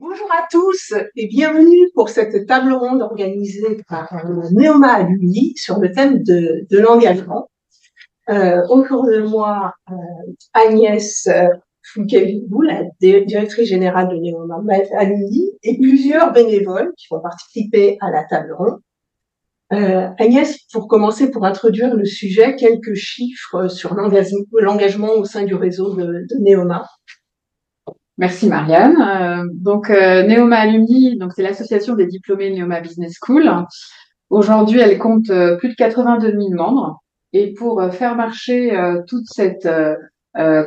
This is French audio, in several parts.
Bonjour à tous et bienvenue pour cette table ronde organisée par Néoma Alumni sur le thème de, l'engagement. Euh, autour de moi, euh, Agnès euh, la directrice générale de Néoma Alumni, et plusieurs bénévoles qui vont participer à la table ronde. Euh, Agnès, pour commencer, pour introduire le sujet, quelques chiffres sur l'engagement au sein du réseau de, de Néoma. Merci Marianne. Euh, donc euh, Neoma Alumni, donc c'est l'association des diplômés Neoma Business School. Aujourd'hui, elle compte euh, plus de 82 000 membres. Et pour faire marcher toute cette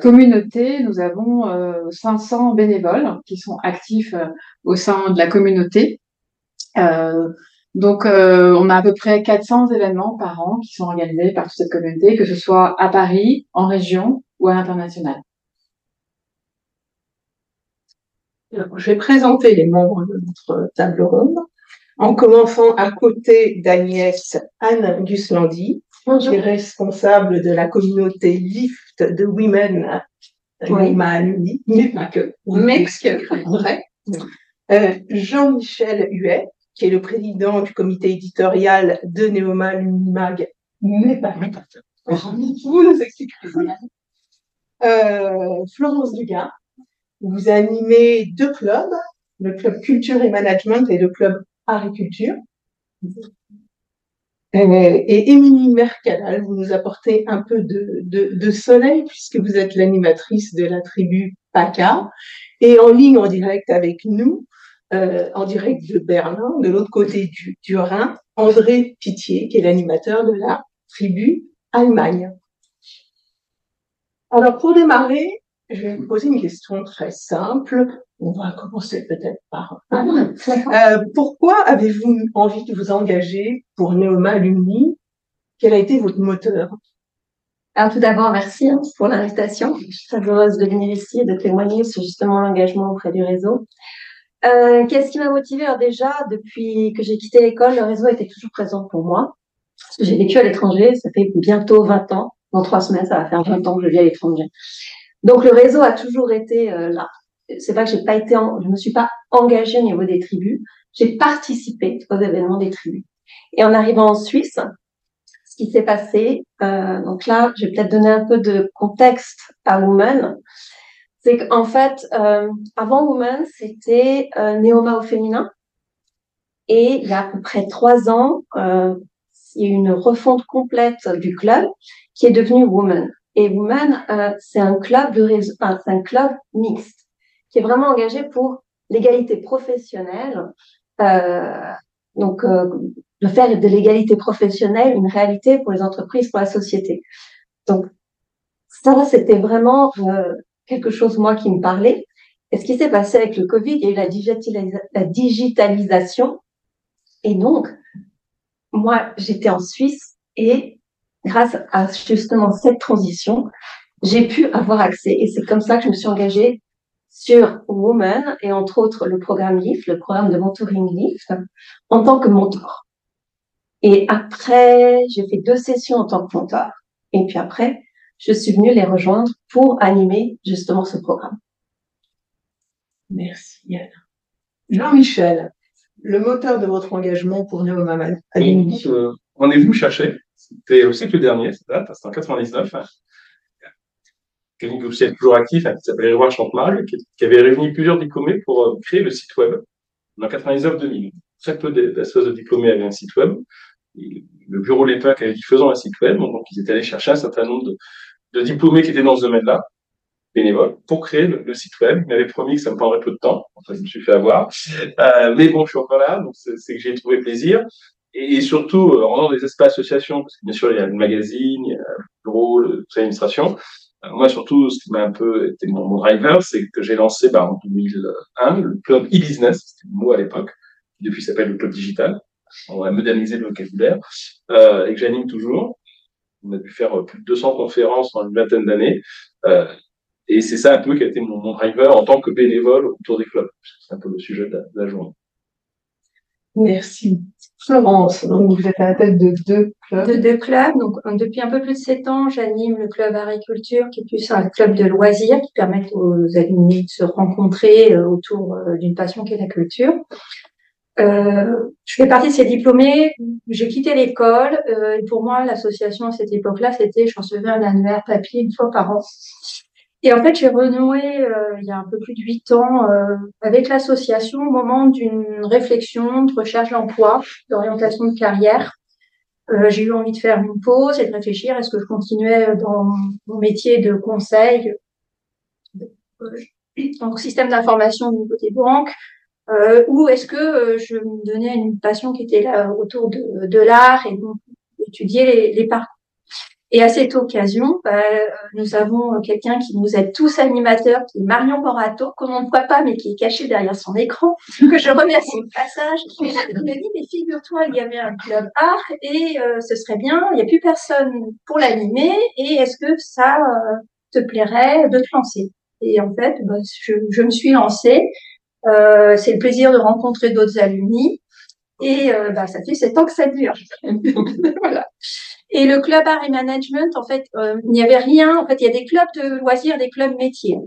communauté, nous avons 500 bénévoles qui sont actifs au sein de la communauté. donc, on a à peu près 400 événements par an qui sont organisés par toute cette communauté, que ce soit à Paris, en région ou à l'international. Je vais présenter les membres de notre table ronde, en commençant à côté d'Agnès Anne Guslandi, qui est responsable de la communauté LIFT de Women oui. mais pas que, mais vrai. Euh, Jean-Michel Huet, qui est le président du comité éditorial de Neoma Mag, mais pas que. Vous nous expliquerez. Euh, Florence Dugas, vous animez deux clubs, le club culture et management et le club agriculture. Et Émilie Mercadal, vous nous apportez un peu de, de, de soleil puisque vous êtes l'animatrice de la tribu PACA et en ligne en direct avec nous, euh, en direct de Berlin, de l'autre côté du, du Rhin, André Pitié, qui est l'animateur de la tribu Allemagne. Alors pour démarrer, je vais vous poser une question très simple. On va commencer peut-être par. Euh, pourquoi avez-vous envie de vous engager pour Neoma Alumni? Quel a été votre moteur? Alors tout d'abord, merci hein, pour l'invitation. Je suis très heureuse de venir ici et de témoigner sur justement l'engagement auprès du réseau. Euh, Qu'est-ce qui m'a motivée? Alors déjà, depuis que j'ai quitté l'école, le réseau était toujours présent pour moi. J'ai vécu à l'étranger, ça fait bientôt 20 ans. Dans trois semaines, ça va faire 20 ans que je vis à l'étranger. Donc le réseau a toujours été euh, là. C'est pas que j'ai pas été, je me suis pas engagée au niveau des tribus. J'ai participé aux événements des tribus. Et en arrivant en Suisse, ce qui s'est passé, euh, donc là, je vais peut-être donner un peu de contexte à Women. C'est qu'en fait, euh, avant Women, c'était euh, Néoma au féminin. Et il y a à peu près trois ans, euh, il y a une refonte complète du club qui est devenu Women. Et Women, euh, c'est un club de réseau, enfin, c'est un club mixte qui est vraiment engagé pour l'égalité professionnelle. Euh, donc, euh, de faire de l'égalité professionnelle une réalité pour les entreprises, pour la société. Donc, ça, c'était vraiment euh, quelque chose, moi, qui me parlait. Et ce qui s'est passé avec le Covid, il y a eu la digitalisation. Et donc, moi, j'étais en Suisse et grâce à justement cette transition, j'ai pu avoir accès. Et c'est comme ça que je me suis engagée sur Woman et entre autres le programme LIFT, le programme de mentoring LIFT, en tant que mentor. Et après, j'ai fait deux sessions en tant que mentor. Et puis après, je suis venue les rejoindre pour animer justement ce programme. Merci Yann. Jean-Michel, le moteur de votre engagement pour Neoma euh, On est venu chercher c'était au siècle dernier, cette c'était en 99. Quelqu'un aussi est toujours actif, hein, qui s'appelle Édouard Chantemal, qui, avait réuni plusieurs diplômés pour euh, créer le site web en 99-2000. Très peu d'associations de diplômés avaient un site web. le bureau l'époque avait dit faisons un site web, donc ils étaient allés chercher un certain nombre de, de diplômés qui étaient dans ce domaine-là, bénévoles, pour créer le, site web. Ils m'avaient promis que ça me prendrait peu de temps. Enfin, je me suis fait avoir. Euh, mais bon, je suis encore là, donc c'est que j'ai trouvé plaisir et surtout euh, en faisant des espaces associations, parce que bien sûr il y a le magazine, il y a le bureau, le l'administration. Euh, moi surtout, ce qui m'a un peu été mon, driver, c'est que j'ai lancé bah, en 2001 le club e-business, c'était le mot à l'époque, qui depuis s'appelle le club digital. On a modernisé le vocabulaire euh, et que j'anime toujours. On a pu faire plus de 200 conférences en une vingtaine d'années. Euh, et c'est ça un peu qui a été mon, mon, driver en tant que bénévole autour des clubs. C'est un peu le sujet de la journée. Merci. Florence, donc vous êtes à la tête de deux clubs. De deux clubs. Donc, depuis un peu plus de sept ans, j'anime le club agriculture, qui est plus un club de loisirs qui permet aux alumni de se rencontrer euh, autour euh, d'une passion qui est la culture. Euh, je fais partie de ces diplômés. J'ai quitté l'école. Euh, et pour moi, l'association à cette époque-là, c'était je recevais un annuaire papier une fois par an. Et en fait, j'ai renoué euh, il y a un peu plus de huit ans euh, avec l'association au moment d'une réflexion de recherche d'emploi, d'orientation de carrière. Euh, j'ai eu envie de faire une pause et de réfléchir est-ce que je continuais dans mon métier de conseil, donc système d'information au niveau des banques, ou est-ce que je me donnais une passion qui était là autour de, de l'art et donc étudier les, les parcours et à cette occasion, bah, euh, nous avons quelqu'un qui nous aide tous animateurs, qui est Marion Borato, qu'on ne voit pas, mais qui est caché derrière son écran, que je remercie au passage. Il m'a dit, mais figure-toi, il y avait un club art et euh, ce serait bien, il n'y a plus personne pour l'animer et est-ce que ça euh, te plairait de te lancer? Et en fait, bah, je, je, me suis lancée. C'est le plaisir de rencontrer d'autres alumni. Et bah, ça fait sept ans que ça dure. voilà. Et le club art et management, en fait, euh, il n'y avait rien. En fait, il y a des clubs de loisirs, des clubs métiers.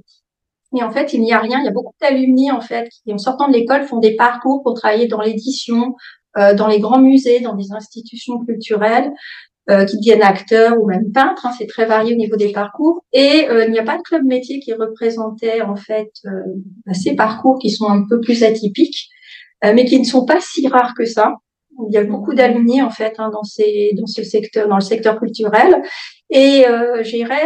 Et en fait, il n'y a rien. Il y a beaucoup d'alumni, en fait, qui, en sortant de l'école, font des parcours pour travailler dans l'édition, euh, dans les grands musées, dans des institutions culturelles, euh, qui deviennent acteurs ou même peintres. Hein, c'est très varié au niveau des parcours. Et il n'y a pas de club métier qui représentait, en fait, ces parcours qui sont un peu plus atypiques, mais qui ne sont pas si rares que ça. Il y a beaucoup d'alumni en fait hein, dans ces dans ce secteur, dans le secteur culturel. Et euh, j'irai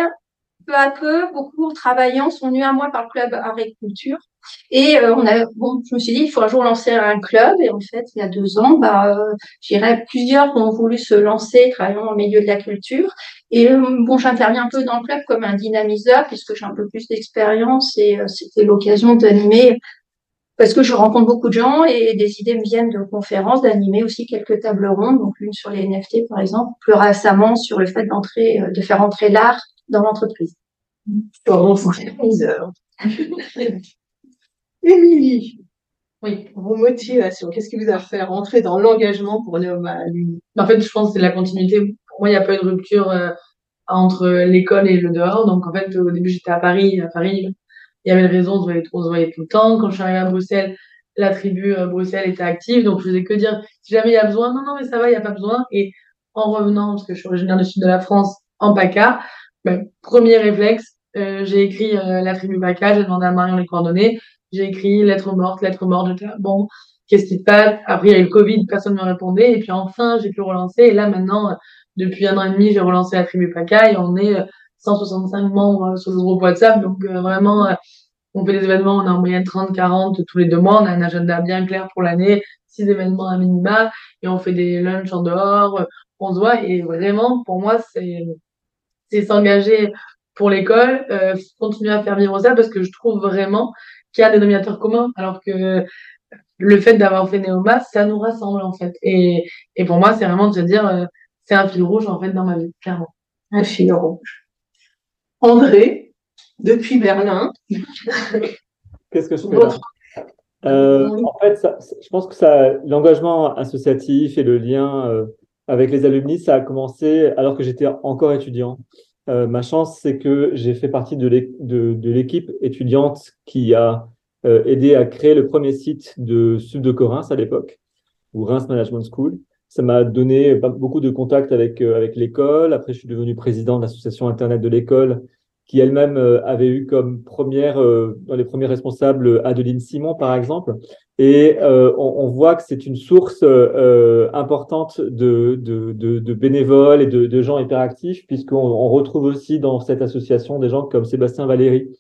peu à peu, beaucoup en travaillant sont venus à moi par le club agriculture. Et euh, on a, bon, je me suis dit, il faut un jour lancer un club. Et en fait, il y a deux ans, bah, euh, j'irai plusieurs ont voulu se lancer, travaillant dans le milieu de la culture. Et euh, bon, j'interviens un peu dans le club comme un dynamiseur, puisque j'ai un peu plus d'expérience. Et euh, c'était l'occasion d'animer parce que je rencontre beaucoup de gens et des idées me viennent de conférences, d'animer aussi quelques tables rondes, donc une sur les NFT par exemple, plus récemment sur le fait d'entrer, euh, de faire entrer l'art dans l'entreprise. Émilie, oui. vos motivations, qu'est-ce qui vous a fait rentrer dans l'engagement pour Neoma En fait, je pense que c'est la continuité. Pour moi, il n'y a pas eu de rupture euh, entre l'école et le dehors. Donc, en fait, au début, j'étais à Paris. À Paris, il y avait une raison, on se voyait, on se voyait tout le temps. Quand je suis arrivée à Bruxelles, la tribu euh, Bruxelles était active, donc je faisais que dire si jamais il y a besoin, non, non, mais ça va, il n'y a pas besoin. Et en revenant, parce que je suis originaire du sud de la France, en PACA, ben, premier réflexe, euh, j'ai écrit euh, la tribu PACA, j'ai demandé à Marion les coordonnées, j'ai écrit lettre morte, lettre morte, j'étais bon, qu'est-ce qui se passe? Après, il y a eu le Covid, personne ne me répondait, et puis enfin, j'ai pu relancer, et là maintenant, depuis un an et demi, j'ai relancé la tribu PACA, et on est 165 membres sur le groupe WhatsApp, donc vraiment on fait des événements, on a en moyenne 30, 40 tous les deux mois, on a un agenda bien clair pour l'année, six événements à minima, et on fait des lunchs en dehors, on se voit, et vraiment, pour moi, c'est, c'est s'engager pour l'école, euh, continuer à faire vivre ça, parce que je trouve vraiment qu'il y a des dénominateur commun, alors que le fait d'avoir fait Néoma, ça nous rassemble, en fait. Et, et pour moi, c'est vraiment de se dire, euh, c'est un fil rouge, en fait, dans ma vie, clairement. Un fil rouge. André, depuis Berlin. Qu'est-ce que je fais là? Euh, En fait, je pense que ça, l'engagement associatif et le lien euh, avec les alumni, ça a commencé alors que j'étais encore étudiant. Euh, ma chance, c'est que j'ai fait partie de l'équipe étudiante qui a aidé à créer le premier site de Sud de Reims à l'époque, ou Reims Management School. Ça m'a donné beaucoup de contacts avec, avec l'école. Après, je suis devenu président de l'association Internet de l'école qui elle-même euh, avait eu comme première, euh, dans les premiers responsables, Adeline Simon, par exemple. Et euh, on, on, voit que c'est une source importante de, de, de, de, bénévoles et de, de gens hyperactifs, puisqu'on on retrouve aussi dans cette association des gens comme Sébastien Valéry,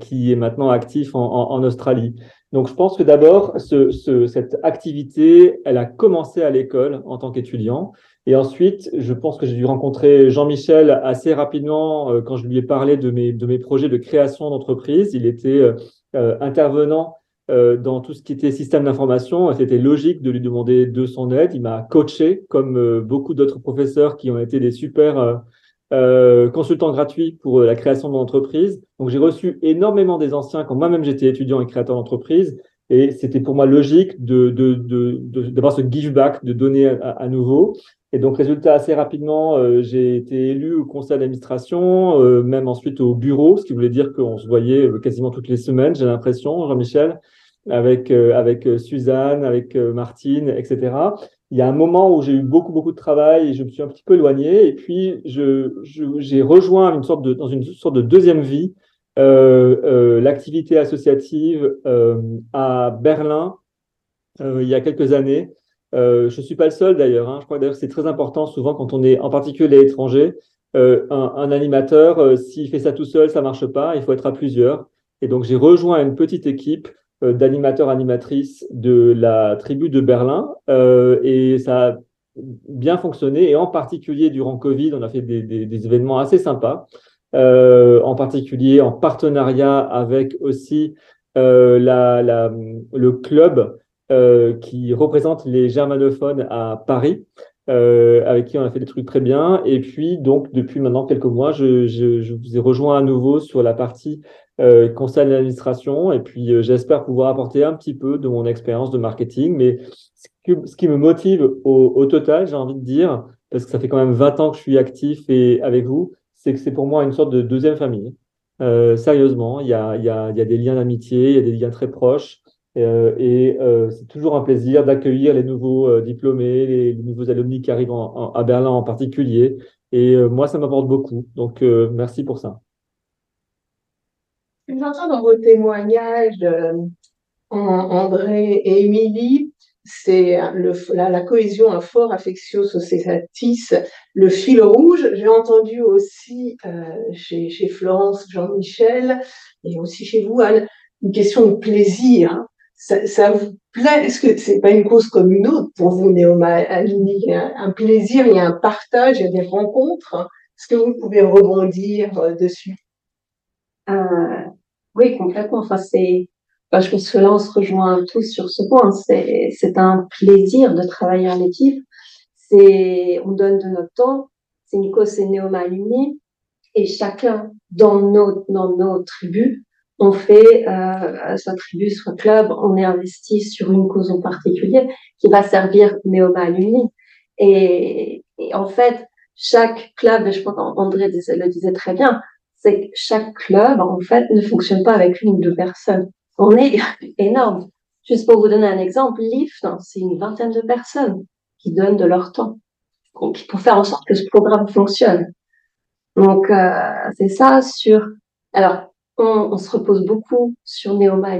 qui est maintenant actif en, en, en, Australie. Donc je pense que d'abord, ce, ce, cette activité, elle a commencé à l'école en tant qu'étudiant. Et ensuite, je pense que j'ai dû rencontrer Jean-Michel assez rapidement euh, quand je lui ai parlé de mes, de mes projets de création d'entreprise. Il était euh, euh, intervenant dans tout ce qui était système d'information. C'était logique de lui demander de son aide. Il m'a coaché comme beaucoup d'autres professeurs qui ont été des super consultants gratuits pour la création de mon entreprise. Donc j'ai reçu énormément des anciens quand moi-même j'étais étudiant et créateur d'entreprise Et c'était pour moi logique de, d'avoir ce give back, de donner à, nouveau. Et donc, résultat, assez rapidement, euh, j'ai été élu au conseil d'administration, euh, même ensuite au bureau, ce qui voulait dire qu'on se voyait euh, quasiment toutes les semaines, j'ai l'impression, Jean-Michel, avec, avec Suzanne, avec Martine, etc. Il y a un moment où j'ai eu beaucoup, beaucoup de travail et je me suis un petit peu éloigné. Et puis, je, j'ai rejoint une sorte de, dans une sorte de deuxième vie l'activité associative à Berlin il y a quelques années. Je ne suis pas le seul d'ailleurs. Hein. Je crois d'ailleurs que c'est très important souvent quand on est en particulier étranger. Un, un, animateur, s'il fait ça tout seul, ça marche pas. Il faut être à plusieurs. Et donc j'ai rejoint une petite équipe d'animateurs animatrices de la tribu de Berlin et ça a bien fonctionné. Et en particulier durant Covid, on a fait des, événements assez sympas. Euh, en particulier en partenariat avec aussi euh, le club euh, qui représente les germanophones à Paris. avec qui on a fait des trucs très bien. Et puis, donc, depuis maintenant quelques mois, je, je, vous ai rejoint à nouveau sur la partie conseil d'administration. Et puis, j'espère pouvoir apporter un petit peu de mon expérience de marketing. Mais ce, qui me motive au, au total, j'ai envie de dire, parce que ça fait quand même 20 ans que je suis actif et avec vous, c'est que c'est pour moi une sorte de deuxième famille. Euh, sérieusement, il y a, y, a, y a, des liens d'amitié, il y a des liens très proches. Euh, et euh, c'est toujours un plaisir d'accueillir les nouveaux diplômés, les, nouveaux alumni qui arrivent à Berlin en particulier. Et moi, ça m'apporte beaucoup. Donc, merci pour ça. J'entends dans vos témoignages, André et Émilie, c'est la, cohésion, un fort affectio societatis, le fil rouge. J'ai entendu aussi euh, chez, chez, Florence, Jean-Michel, et aussi chez vous, Anne, une question de plaisir. Ça, ça vous plaît? Est-ce que c'est pas une cause comme une autre pour vous, Néoma Alini un, plaisir, il y a un partage, il y a des rencontres. Est-ce que vous pouvez rebondir euh, dessus? Euh, Oui, complètement. Enfin, c'est je pense que là, on se rejoint tous sur ce point. C'est, c'est un plaisir de travailler en équipe. C'est, on donne de notre temps. C'est une cause, c'est Néoma Alumni. Et chacun, dans nos, dans nos tribus, on fait, euh, soit tribu, soit club, on est investi sur une cause en particulier qui va servir Néoma Alumni. Et, et en fait, chaque club, et je crois qu'André le disait très bien, c'est que chaque club, en fait, ne fonctionne pas avec une ou deux personnes on est énorme. Juste pour vous donner un exemple, LIFT, hein, c'est une vingtaine de personnes qui donnent de leur temps pour faire en sorte que ce programme fonctionne. Donc, euh, c'est ça sur... Alors, on, se repose beaucoup sur Neoma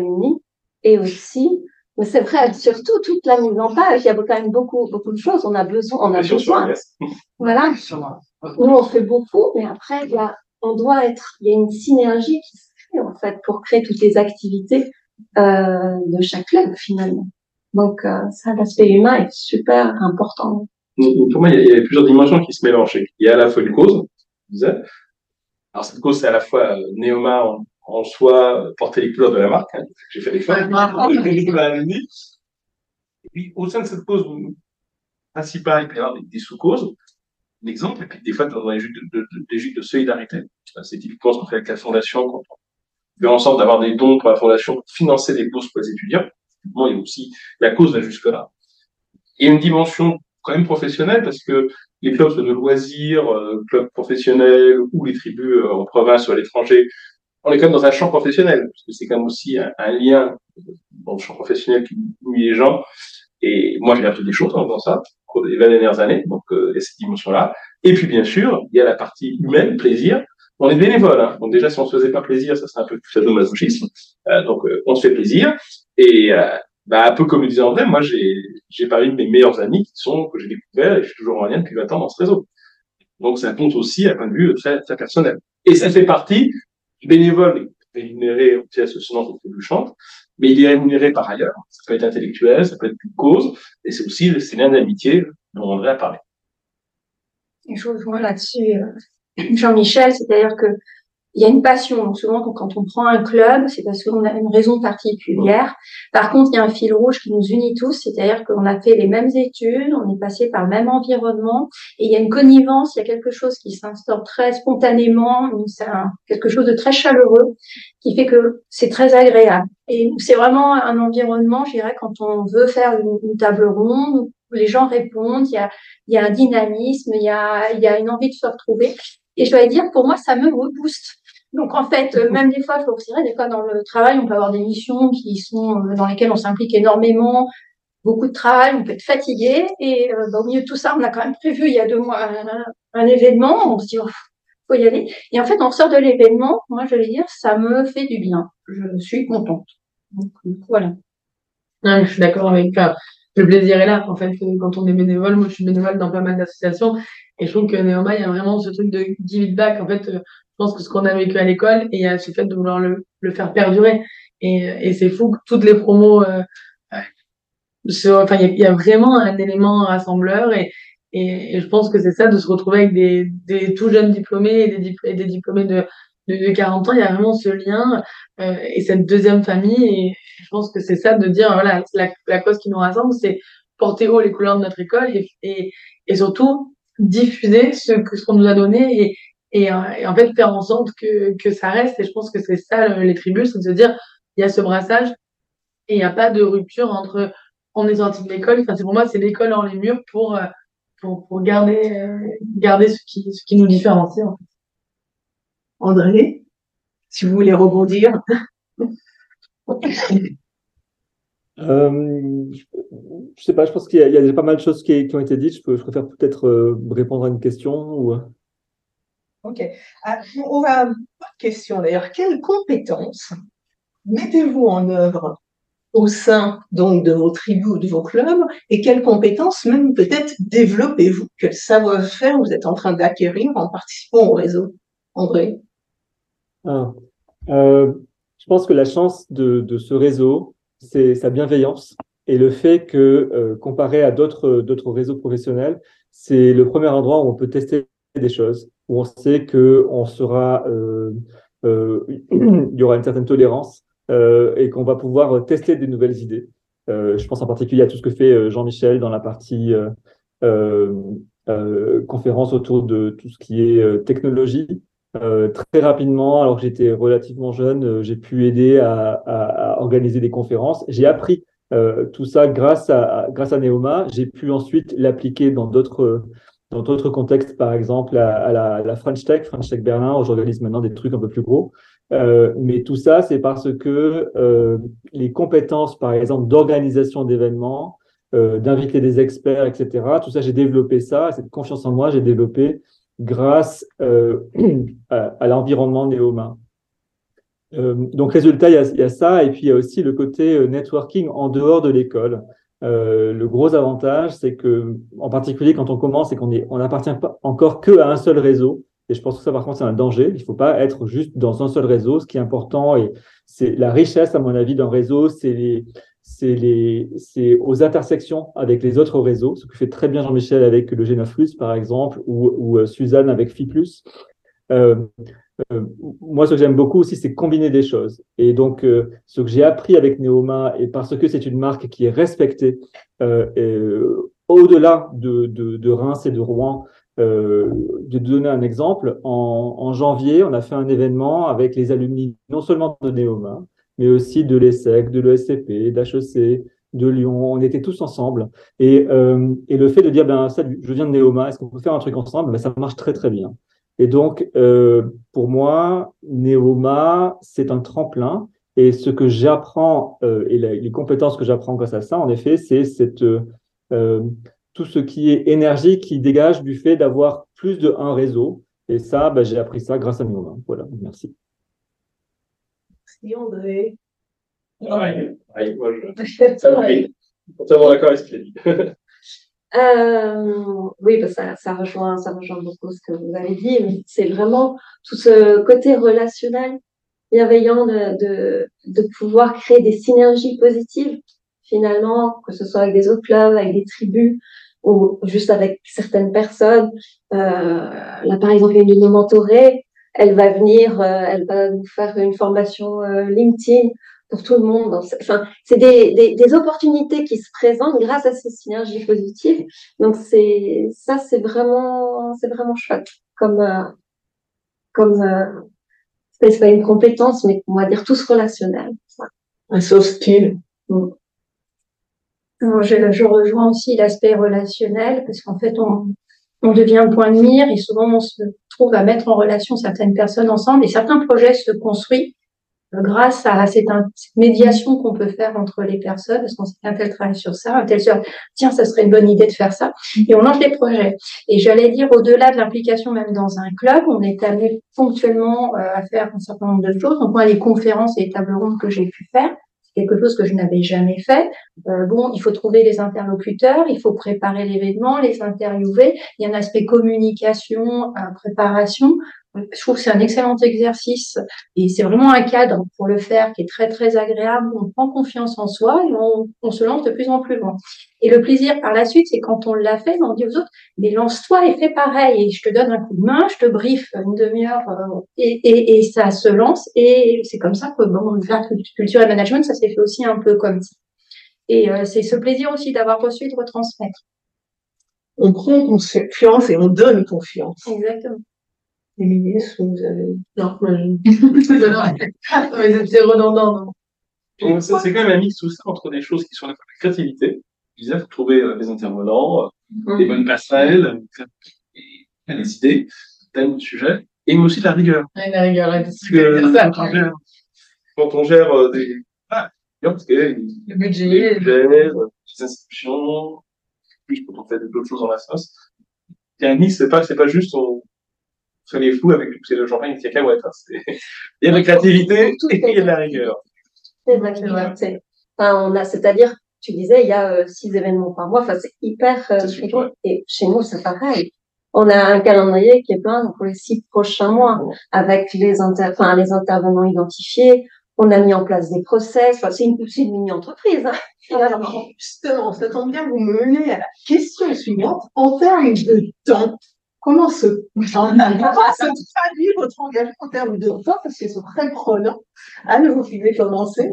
et aussi, mais c'est vrai, surtout toute la mise en page, il y a quand même beaucoup, beaucoup de choses. On a besoin, on a besoin. Voilà. Nous, on fait beaucoup, mais après, il on doit être, il y a une synergie qui en fait pour créer toutes les activités euh, de chaque club finalement. Donc euh, ça, l'aspect humain est super important. Pour moi, il y, a, plusieurs dimensions qui se mélangent. Il y a à la fois une cause, Alors cette cause, c'est à la fois euh, Néoma en, soi, porter les couleurs de la marque. Hein, J'ai fait les femmes. et puis au sein de cette cause principale, il peut y avoir des, sous-causes. L'exemple, et puis des fois dans des jeux de, de, de, de solidarité. C'est typiquement ce qu'on fait avec la fondation quand on faire en sorte d'avoir des dons pour la fondation pour financer des bourses pour les étudiants. Bon, il y a aussi la cause va jusque-là. Il y a une dimension quand même professionnelle parce que les clubs de loisirs, euh, clubs professionnels ou les tribus euh, en province ou à l'étranger, on est quand même dans un champ professionnel parce que c'est quand même aussi un, lien dans le champ professionnel qui unit les gens. Et moi, j'ai appris des choses faisant ça au cours des 20 dernières années, donc euh, il y a cette dimension-là. Et puis, bien sûr, il y a la partie humaine, plaisir, on est bénévole, hein. donc déjà si on se faisait pas plaisir, ça serait un peu sadomasochisme. Euh, donc euh, on se fait plaisir et bah, un peu comme le disait André, moi j'ai j'ai de mes meilleurs amis qui sont que j'ai découvert et je suis toujours en lien depuis 20 ans dans ce réseau. Donc ça compte aussi à point de vue très, très personnel. Et ça fait partie du bénévole rémunéré au pièce ce du chante, mais il est rémunéré par ailleurs. Ça peut être intellectuel, ça peut être une cause, et c'est aussi ces liens d'amitié dont André a parlé. Et je rejoins là-dessus Jean-Michel, c'est-à-dire que il y a une passion. Donc souvent, quand on prend un club, c'est parce qu'on a une raison particulière. Par contre, il y a un fil rouge qui nous unit tous, c'est-à-dire qu'on a fait les mêmes études, on est passé par le même environnement, et il y a une connivence, il y a quelque chose qui s'instaure très spontanément, c'est quelque chose de très chaleureux, qui fait que c'est très agréable. Et c'est vraiment un environnement, je dirais, quand on veut faire une, table ronde, où les gens répondent, il y a, il y a un dynamisme, il y a, il y a une envie de se retrouver. Et je dois dire, pour moi, ça me rebooste. Donc en fait, euh, même des fois, je vous dirais, des fois dans le travail, on peut avoir des missions qui sont euh, dans lesquelles on s'implique énormément, beaucoup de travail, on peut être fatigué, et euh, bah, au milieu de tout ça, on a quand même prévu il y a deux mois un, événement, on se dit, oh, faut y aller. Et en fait, on sort de l'événement, moi je vais dire, ça me fait du bien. Je suis contente. Donc voilà. je suis d'accord avec toi. Le plaisir est là. En fait, quand on est bénévole, moi je suis bénévole dans pas mal d'associations, et je trouve que Néoma, il y a vraiment ce truc de give back. En fait, je pense que ce qu'on a vécu à l'école, et a ce fait de vouloir le, le faire perdurer. Et, et c'est fou que toutes les promos, euh, enfin, il y, a vraiment un élément rassembleur, et, et, je pense que c'est ça de se retrouver avec des, des tout jeunes diplômés et des, et des diplômés de, de, 40 ans. Il y a vraiment ce lien euh, et cette deuxième famille. Et je pense que c'est ça de dire, voilà, la, la cause qui nous rassemble, c'est porter haut les couleurs de notre école et, et, et surtout diffuser ce que ce qu'on nous a donné et, et, euh, et, en fait faire en sorte que, ça reste. Et je pense que c'est ça les tribus, c'est de se dire il y a ce brassage et il n'y a pas de rupture entre on est sorti de l'école. Enfin, pour moi c'est l'école en les murs pour euh, pour, garder euh, garder ce qui ce qui nous différencie. André, si vous voulez rebondir. Euh, je sais pas, je pense qu'il y, a déjà pas mal de choses qui, ont été dites. Je, je préfère peut-être répondre à une question ou. Ok. Ah, on va. Question d'ailleurs. Quelles compétences mettez-vous en œuvre au sein donc de vos tribus ou de vos clubs et quelles compétences même peut-être développez-vous? Quel savoir-faire vous êtes en train d'acquérir en participant au réseau André? Ah, euh, Je pense que la chance de, de ce réseau, c'est sa bienveillance et le fait que, euh, comparé à d'autres réseaux professionnels, c'est le premier endroit où on peut tester des choses, où on sait que on sera, euh, euh, il y aura une certaine tolérance euh, et qu'on va pouvoir tester des nouvelles idées. Je pense en particulier à tout ce que fait Jean-Michel dans la partie conférence autour de tout ce qui est technologie. très rapidement, alors que j'étais relativement jeune, j'ai pu aider à, organiser des conférences. J'ai appris tout ça grâce à, grâce à Neoma. J'ai pu ensuite l'appliquer dans d'autres dans d'autres contextes, par exemple à, la, French Tech, French Tech Berlin, j'organise maintenant des trucs un peu plus gros. Euh, mais tout ça, c'est parce que euh, les compétences, par exemple, d'organisation d'événements, euh, d'inviter des experts, etc., tout ça, j'ai développé ça, cette confiance en moi, j'ai développé grâce à, l'environnement Néoma. Euh, donc, résultat, il y, a, ça, et puis il y a aussi le côté networking en dehors de l'école. Euh, le gros avantage, c'est que, en particulier quand on commence et qu'on on n'appartient pas encore que à un seul réseau. Et je pense que ça, par contre, c'est un danger. Il ne faut pas être juste dans un seul réseau. Ce qui est important, et c'est la richesse, à mon avis, d'un réseau, c'est les, c'est les, c'est aux intersections avec les autres réseaux. Ce que fait très bien Jean-Michel avec le G9+, par exemple, ou, ou euh, Suzanne avec Phi+. Euh, euh, moi, ce que j'aime beaucoup aussi, c'est combiner des choses. Et donc, euh, ce que j'ai appris avec Neoma, et parce que c'est une marque qui est respectée euh, au-delà de, de, de, Reims et de Rouen, de donner un exemple, en, en, janvier, on a fait un événement avec les alumni, non seulement de Neoma, mais aussi de l'ESSEC, de l'ESCP, d'HEC, de Lyon. On était tous ensemble. Et, et le fait de dire, ben, salut, je viens de Neoma, est-ce qu'on peut faire un truc ensemble? Ben, Ça marche très, très bien. Et donc, euh, pour moi, Neoma, c'est un tremplin. Et ce que j'apprends euh, et les compétences que j'apprends grâce à ça, en effet, c'est cette euh, tout ce qui est énergie qui dégage du fait d'avoir plus de un réseau. Et ça, bah, j'ai appris ça grâce à Neoma. Voilà, merci. Merci André. Ouais, ouais, moi, je... ça me Totalement d'accord avec ce qu'il a dit. Euh, oui, bah, ça, ça, rejoint, ça rejoint beaucoup ce que vous avez dit. C'est vraiment tout ce côté relationnel, bienveillant de, de, de, pouvoir créer des synergies positives, finalement, que ce soit avec des autres clubs, avec des tribus, ou juste avec certaines personnes. Euh, là, par exemple, une de nos mentorées, elle va venir, elle va nous faire une formation LinkedIn pour tout le monde. Enfin, c'est des, des, des, opportunités qui se présentent grâce à ces synergies positives. Donc c'est ça, c'est vraiment, c'est vraiment chouette. Comme euh, comme euh, c'est pas une compétence, mais on va dire tous relationnel. Un soft skill. Mm. Je, je, rejoins aussi l'aspect relationnel parce qu'en fait, on, on devient un point de mire et souvent on se trouve à mettre en relation certaines personnes ensemble et certains projets se construisent grâce à cette, médiation qu'on peut faire entre les personnes, parce qu'on sait qu'un tel travaille sur ça, un tel sur, tiens, ça serait une bonne idée de faire ça, et on lance des projets. Et j'allais dire, au-delà de l'implication même dans un club, on est amené ponctuellement euh, à faire un certain nombre de choses. Donc moi, les conférences et les tables rondes que j'ai pu faire, quelque chose que je n'avais jamais fait. Euh, bon, il faut trouver les interlocuteurs, il faut préparer l'événement, les interviewer. Il y a un aspect communication, euh, préparation je trouve que c'est un excellent exercice et c'est vraiment un cadre pour le faire qui est très très agréable. On prend confiance en soi et on, se lance de plus en plus loin. Et le plaisir par la suite, c'est quand on l'a fait, on dit aux autres, mais lance-toi et fais pareil. Et je te donne un coup de main, je te briefe une demi-heure euh, et, et, ça se lance. Et c'est comme ça que bon, culture et management, ça s'est fait aussi un peu comme ça. Et euh, c'est ce plaisir aussi d'avoir reçu et de retransmettre. On prend confiance et on donne confiance. Exactement. Est-ce que vous avez. Non, moi je. c'est redondant, non C'est quand même un mix tout ça entre des choses qui sont la créativité. Je disais, il faut trouver euh, des intervenants, euh, mm. des bonnes passerelles, des idées, thèmes de sujets, et mais aussi la rigueur. Ouais, la rigueur, la discipline. Quand, on gère, quand on gère euh, des. Ah, parce que. Le budget. Les budgets, les institutions, plus quand on fait d'autres choses dans la sauce. Il y a un mix, c'est pas, c'est pas juste on les fous avec du poussé de champagne et de cacahuètes. Hein. Il y a de la créativité et il y a de la rigueur. C'est vrai, Enfin, on a, c'est-à-dire, tu disais, il y a euh, six événements par mois. Enfin, c'est hyper euh, Et chez nous, c'est pareil. On a un calendrier qui est plein pour les six prochains mois, avec les, inter... enfin, les intervenants identifiés. On a mis en place des process. Enfin, c'est une, une mini-entreprise. Hein. justement, ça tombe bien, vous me menez à la question suivante. En termes de temps, comment se, traduit votre engagement en termes de temps, parce que c'est très prenant. Anne, vous pouvez commencer.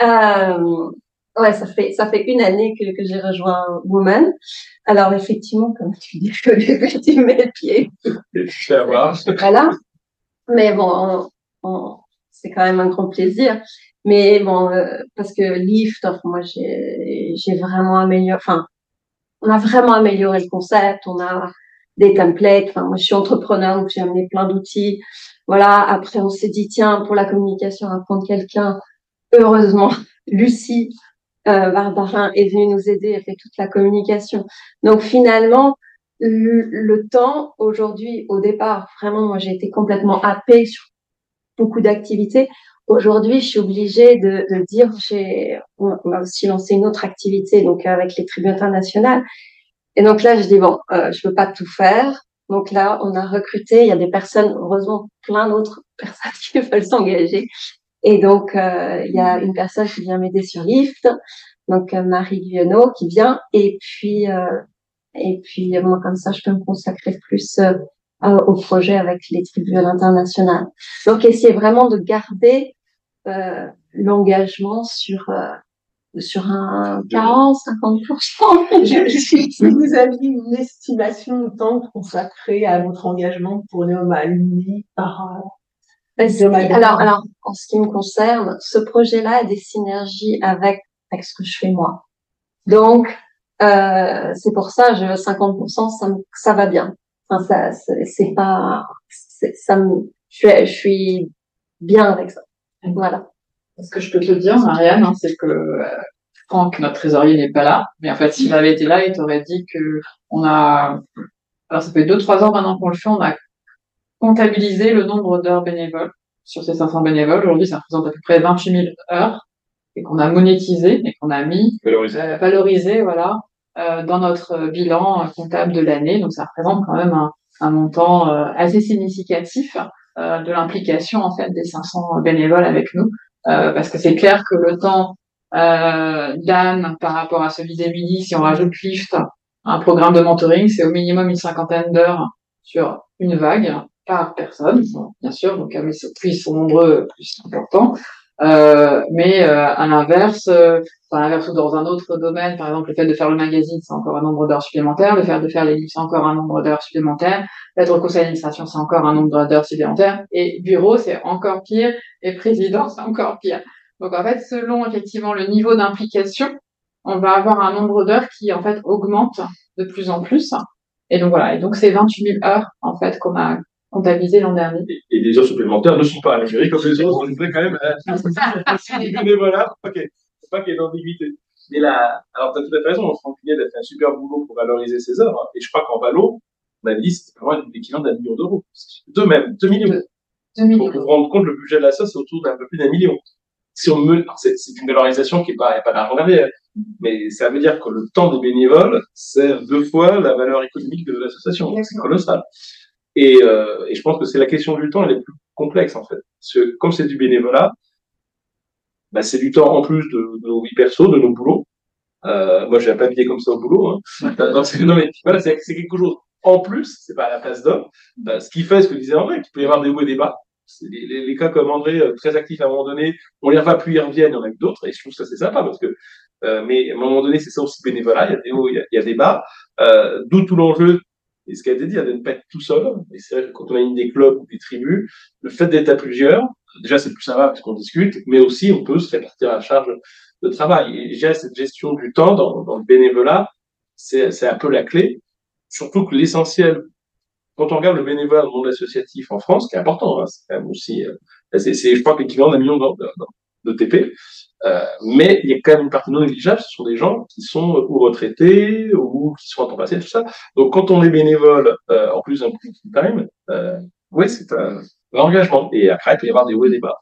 Euh, ouais, ça fait, ça fait une année que, que j'ai rejoint Woman. Alors, effectivement, comme tu dis, je vais tu mets le pied. Voilà. Mais bon, c'est quand même un grand plaisir. Mais bon, euh, parce que Lift, moi, j'ai, j'ai vraiment amélioré, enfin, on a vraiment amélioré le concept. On a, des templates. Enfin, moi, je suis entrepreneur, donc j'ai amené plein d'outils. Voilà. Après, on s'est dit, tiens, pour la communication, on va prendre quelqu'un. Heureusement, Lucie euh, Barbarin est venue nous aider, elle fait toute la communication. Donc finalement, le, temps aujourd'hui, au départ, vraiment, moi, j'ai été complètement happée sur beaucoup d'activités. Aujourd'hui, je suis obligée de, de dire, j'ai, on, a aussi lancé une autre activité, donc avec les tribunaux internationales. Et donc là, je dis, bon, euh, je peux pas tout faire. Donc là, on a recruté, il y a des personnes, heureusement, plein d'autres personnes qui veulent s'engager. Et donc, euh, il y a une personne qui vient m'aider sur Lift, donc euh, Marie Guyonneau qui vient. Et puis, euh, et puis moi, comme ça, je peux me consacrer plus au projet avec les tribunaux internationales. Donc, essayer vraiment de garder l'engagement sur sur un 40, 50%. si vous aviez une estimation de temps consacré à votre engagement pour Neoma Alumni par alors, alors, en ce qui me concerne, ce projet-là a des synergies avec, avec ce que je fais moi. Donc, euh, c'est pour ça, je 50%, ça, ça va bien. Enfin, ça, c'est pas, ça me, je, je suis bien avec ça. Voilà. Ce que je peux te dire, Marianne, hein, c'est que euh, Franck, notre trésorier, n'est pas là. Mais en fait, s'il avait été là, il t'aurait dit que on a, alors ça fait deux, trois ans maintenant qu'on le fait, on a comptabilisé le nombre d'heures bénévoles sur ces 500 bénévoles. Aujourd'hui, ça représente à peu près 28 000 heures et qu'on a monétisé et qu'on a mis, valorisé, euh, valorisé voilà, euh, dans notre bilan comptable de l'année. Donc, ça représente quand même un, un montant euh, assez significatif euh, de l'implication en fait des 500 bénévoles avec nous. Euh, parce que c'est clair que le temps euh, par rapport à celui d'Emilie, si on rajoute Lift, un programme de mentoring, c'est au minimum une cinquantaine d'heures sur une vague. par personne, bien sûr, donc plus ils sont nombreux, plus c'est important. Euh, mais euh, à l'inverse, euh, à l'inverse ou dans un autre domaine, par exemple le fait de faire le magazine, c'est encore un nombre d'heures supplémentaires, le fait de faire les livres, c'est encore un nombre d'heures supplémentaires, être au conseil d'administration, c'est encore un nombre d'heures supplémentaires, et bureau, c'est encore pire, et président, c'est encore pire. Donc en fait, selon effectivement le niveau d'implication, on va avoir un nombre d'heures qui en fait augmente de plus en plus. Et donc voilà, et donc c'est 28 000 heures en fait qu'on a comptabilisé l'an dernier. Et, des heures supplémentaires ne sont pas à la comme les autres, on devrait quand même. Euh, voilà, ok, c'est pas qu'il y ait d'ambiguïté. Mais là, alors tu as tout à fait raison, Franck Pillet a fait un super boulot pour valoriser ses heures, hein. et je crois qu'en Valo, on a dit c'est vraiment l'équivalent d'un million d'euros. Deux même, deux millions. Deux millions. Pour vous rendre compte, le budget de la SOS, c'est autour d'un peu plus d'un million. Si on me, c'est une valorisation qui est pas, pas d'argent derrière. Mais ça veut dire que le temps des bénévoles, c'est deux fois la valeur économique de l'association. C'est colossal. Et, euh, et, je pense que c'est la question du temps, elle est plus complexe en fait. Parce que comme c'est du bénévolat, bah, c'est du temps en plus de, de, nos vies perso, de nos boulots. Euh, moi, j'ai un papier comme ça au boulot. Hein. non, mais voilà, c'est quelque chose en plus, c'est pas à la place d'homme. Bah, ce qui fait ce que disait André, qu'il peut y avoir des hauts et des bas. Les, les, les, cas comme André, euh, très actifs à un moment donné, on les revoit plus, ils reviennent, il y en a d'autres, et je trouve ça c'est sympa parce que euh, mais à un moment donné, c'est ça aussi bénévolat, il y a des hauts, il y a, des bas, euh, d'où tout l'enjeu, et ce qui a été dit, de ne pas être tout seul. Et c'est vrai que quand on a une des clubs ou des tribus, le fait d'être à plusieurs, déjà c'est plus sympa parce qu'on discute, mais aussi on peut se répartir la charge de travail. Et déjà cette gestion du temps dans, le bénévolat, c'est un peu la clé. Surtout que l'essentiel, quand on regarde le bénévolat dans le monde associatif en France, qui est important, hein, c'est quand même aussi, euh, c'est, je crois, l'équivalent d'un million de, de, de TP. Euh, mais il y a quand même une partie non négligeable, ce sont des gens qui sont ou retraités ou qui sont à temps passé, tout ça. Donc quand on est bénévole, euh, en plus d'un full time, euh, oui, c'est un, engagement. Et après, il peut y avoir des hauts et des bas.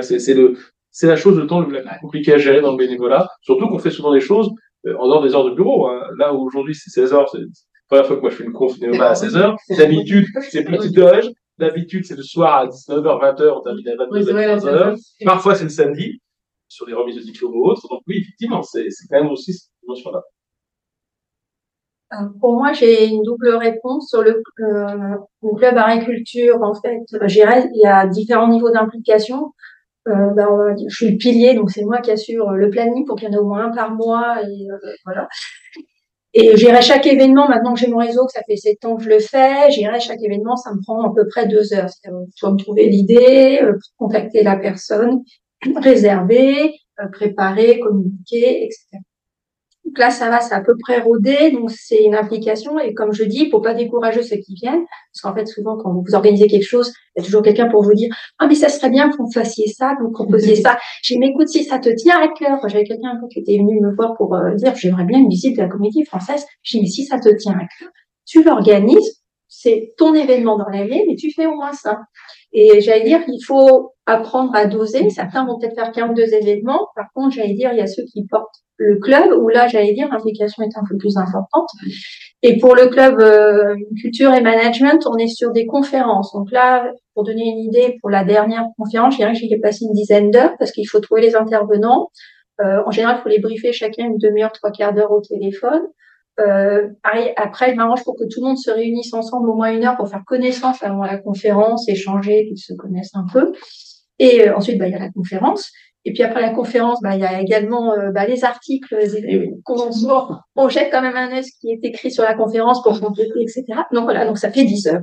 C'est le, c'est la chose de temps la plus compliquée à gérer dans le bénévolat, surtout qu'on fait souvent des choses euh, en dehors des heures de bureau. Hein. Là où aujourd'hui c'est 16 heures, c'est la première fois que moi je fais une conf néoma à 16 heures. D'habitude, c'est petit heure. D'habitude, c'est le soir à 19h, 20h, on termine à 22h, heures. Parfois, c'est le samedi sur les remises de diplôme ou autres. Donc oui, effectivement, c'est quand même aussi cette dimension-là. Euh, pour moi, j'ai une double réponse sur le, euh, le club agriculture. En fait, il y a différents niveaux d'implication. Euh, ben, je suis le pilier, donc c'est moi qui assure le planning pour qu'il y en ait au moins un par mois. Et euh, voilà. Et j'irai chaque événement, maintenant que j'ai mon réseau, que ça fait sept ans que je le fais, j'irai chaque événement, ça me prend à peu près deux heures. Soit me trouver l'idée, euh, contacter la personne, réserver, euh, préparer, communiquer, etc. Donc là, ça va, c'est à peu près rodé, donc c'est une application. Et comme je dis, il faut pas décourager ceux qui viennent, parce qu'en fait, souvent, quand vous organisez quelque chose, il y a toujours quelqu'un pour vous dire ah mais ça serait bien que vous fassiez ça, que vous proposiez ça. J'ai dit mais écoute, si ça te tient à cœur, j'avais quelqu'un qui était venu me voir pour euh, dire j'aimerais bien une visite de la comédie française. J'ai dit mais si ça te tient à cœur, tu l'organises, c'est ton événement dans l'année, mais tu fais au moins ça. Et j'allais dire qu'il faut apprendre à doser. Certains vont peut-être faire 42 événements. Par contre, j'allais dire, il y a ceux qui portent le club, où là, j'allais dire, l'implication est un peu plus importante. Et pour le club euh, culture et management, on est sur des conférences. Donc là, pour donner une idée, pour la dernière conférence, je dirais que j'ai passé une dizaine d'heures parce qu'il faut trouver les intervenants. Euh, en général, il faut les briefer chacun une demi-heure, trois quarts d'heure au téléphone. Euh, après, je m'arrange pour que tout le monde se réunisse ensemble au moins une heure pour faire connaissance avant la conférence, échanger, qu'ils se connaissent un peu. Et euh, ensuite, bah, il y a la conférence. Et puis après la conférence, bah, il y a également euh, bah, les articles qu'on on jette quand même un œil qui est écrit sur la conférence pour compléter, etc. Donc voilà, donc ça fait 10 heures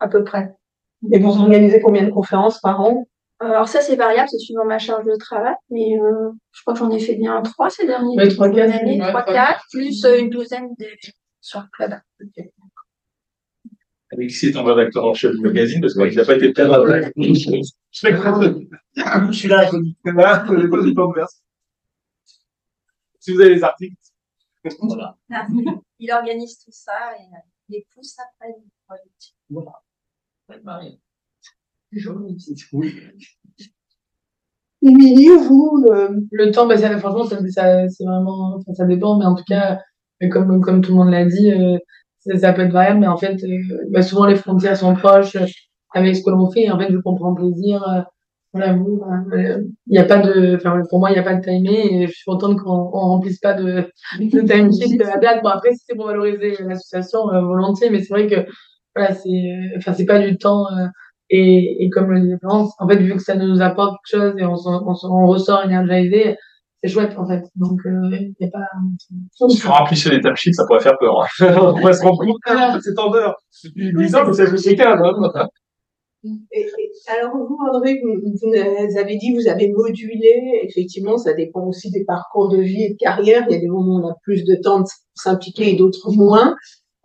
à peu près. Et vous organisez combien de conférences par an? Alors ça, c'est variable, c'est suivant ma charge de travail, mais euh, je crois que j'en ai fait bien trois ces derniers ouais, trois, années, trois, quatre, plus euh, une douzaine de sur club. Okay. Alexis est en rédacteur en chef du magazine parce qu'il n'a pas été très rapide. Je suis là, Si vous avez les articles. Voilà. Il organise tout ça et il les pousse après. Voilà. Émilie, vous, le, le temps, bah, ça, franchement, ça, ça c'est vraiment, ça dépend, mais en tout cas, comme, comme tout le monde l'a dit, euh, ça, peut être variable, mais en fait, euh, bah, souvent les frontières sont proches euh, avec ce que l'on fait, et en fait, je comprends plaisir. Euh, voilà, vous, il n'y a pas de, enfin, pour moi, il n'y a pas de timing, et je suis contente qu'on ne remplisse pas de, de time sheet la date. Bon, après, si c'est pour valoriser l'association, volontiers, mais c'est vrai que voilà, c'est, enfin, c'est pas du temps. Et, et comme le disait Florence, en fait, vu que ça nous apporte quelque chose et on, on, on ressort énergisé, c'est chouette en fait. Donc, il euh, n'y a pas. Si on remplissait les tapis, ça pourrait faire peur. Hein. on pourrait se rendre compte que c'est en dehors. C'est bizarre, mais. Hein. Et, alors, vous, André, vous, avez dit, vous avez modulé. Effectivement, ça dépend aussi des parcours de vie et de carrière. Il y a des moments où on a plus de temps de s'impliquer et d'autres moins.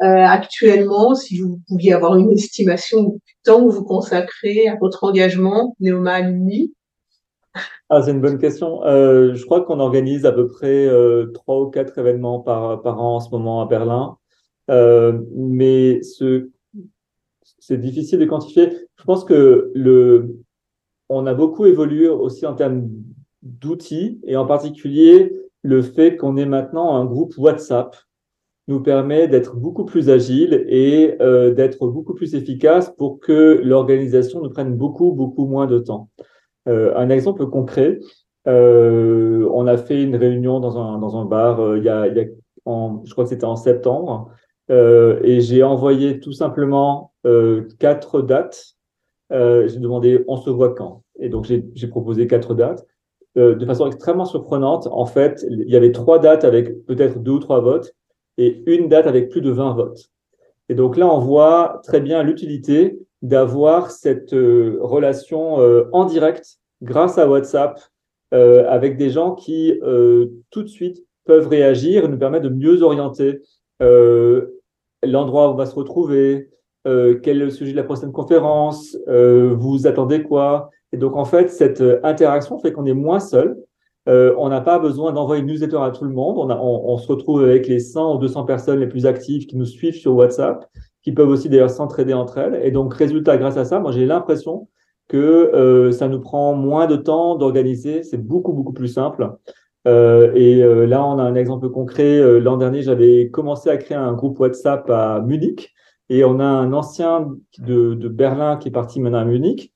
Euh, actuellement, si vous pouviez avoir une estimation du temps que vous consacrez à votre engagement Néoma Alumni ah, c'est une bonne question. Euh, je crois qu'on organise à peu près euh, trois ou quatre événements par, an en ce moment à Berlin. Mais ce, c'est difficile de quantifier. Je pense que on a beaucoup évolué aussi en termes d'outils et en particulier le fait qu'on ait maintenant un groupe WhatsApp nous permet d'être beaucoup plus agile et euh, d'être beaucoup plus efficace pour que l'organisation nous prenne beaucoup, beaucoup moins de temps. Euh, un exemple concret, euh, on a fait une réunion dans un, dans un bar euh, il y a, il y a je crois que c'était en septembre, euh, et j'ai envoyé tout simplement euh, quatre dates. j'ai demandé on se voit quand, et donc j'ai proposé quatre dates. de façon extrêmement surprenante, en fait, il y avait trois dates avec peut-être deux ou trois votes et une date avec plus de 20 votes. Et donc là, on voit très bien l'utilité d'avoir cette euh, relation euh, en direct grâce à WhatsApp euh, avec des gens qui tout de suite peuvent réagir et nous permettre de mieux orienter l'endroit où on va se retrouver, quel est le sujet de la prochaine conférence, vous attendez quoi. Et donc en fait, cette interaction fait qu'on est moins seul euh, on n'a pas besoin d'envoyer une newsletter à tout le monde. On, on, se retrouve avec les 100 ou 200 personnes les plus actives qui nous suivent sur WhatsApp, qui peuvent aussi d'ailleurs s'entraider entre elles. Et donc, résultat, grâce à ça, moi, j'ai l'impression que euh, ça nous prend moins de temps d'organiser. C'est beaucoup, beaucoup plus simple. Euh, et là, on a un exemple concret. L'an dernier, j'avais commencé à créer un groupe WhatsApp à Munich. Et on a un ancien de, de Berlin qui est parti maintenant à Munich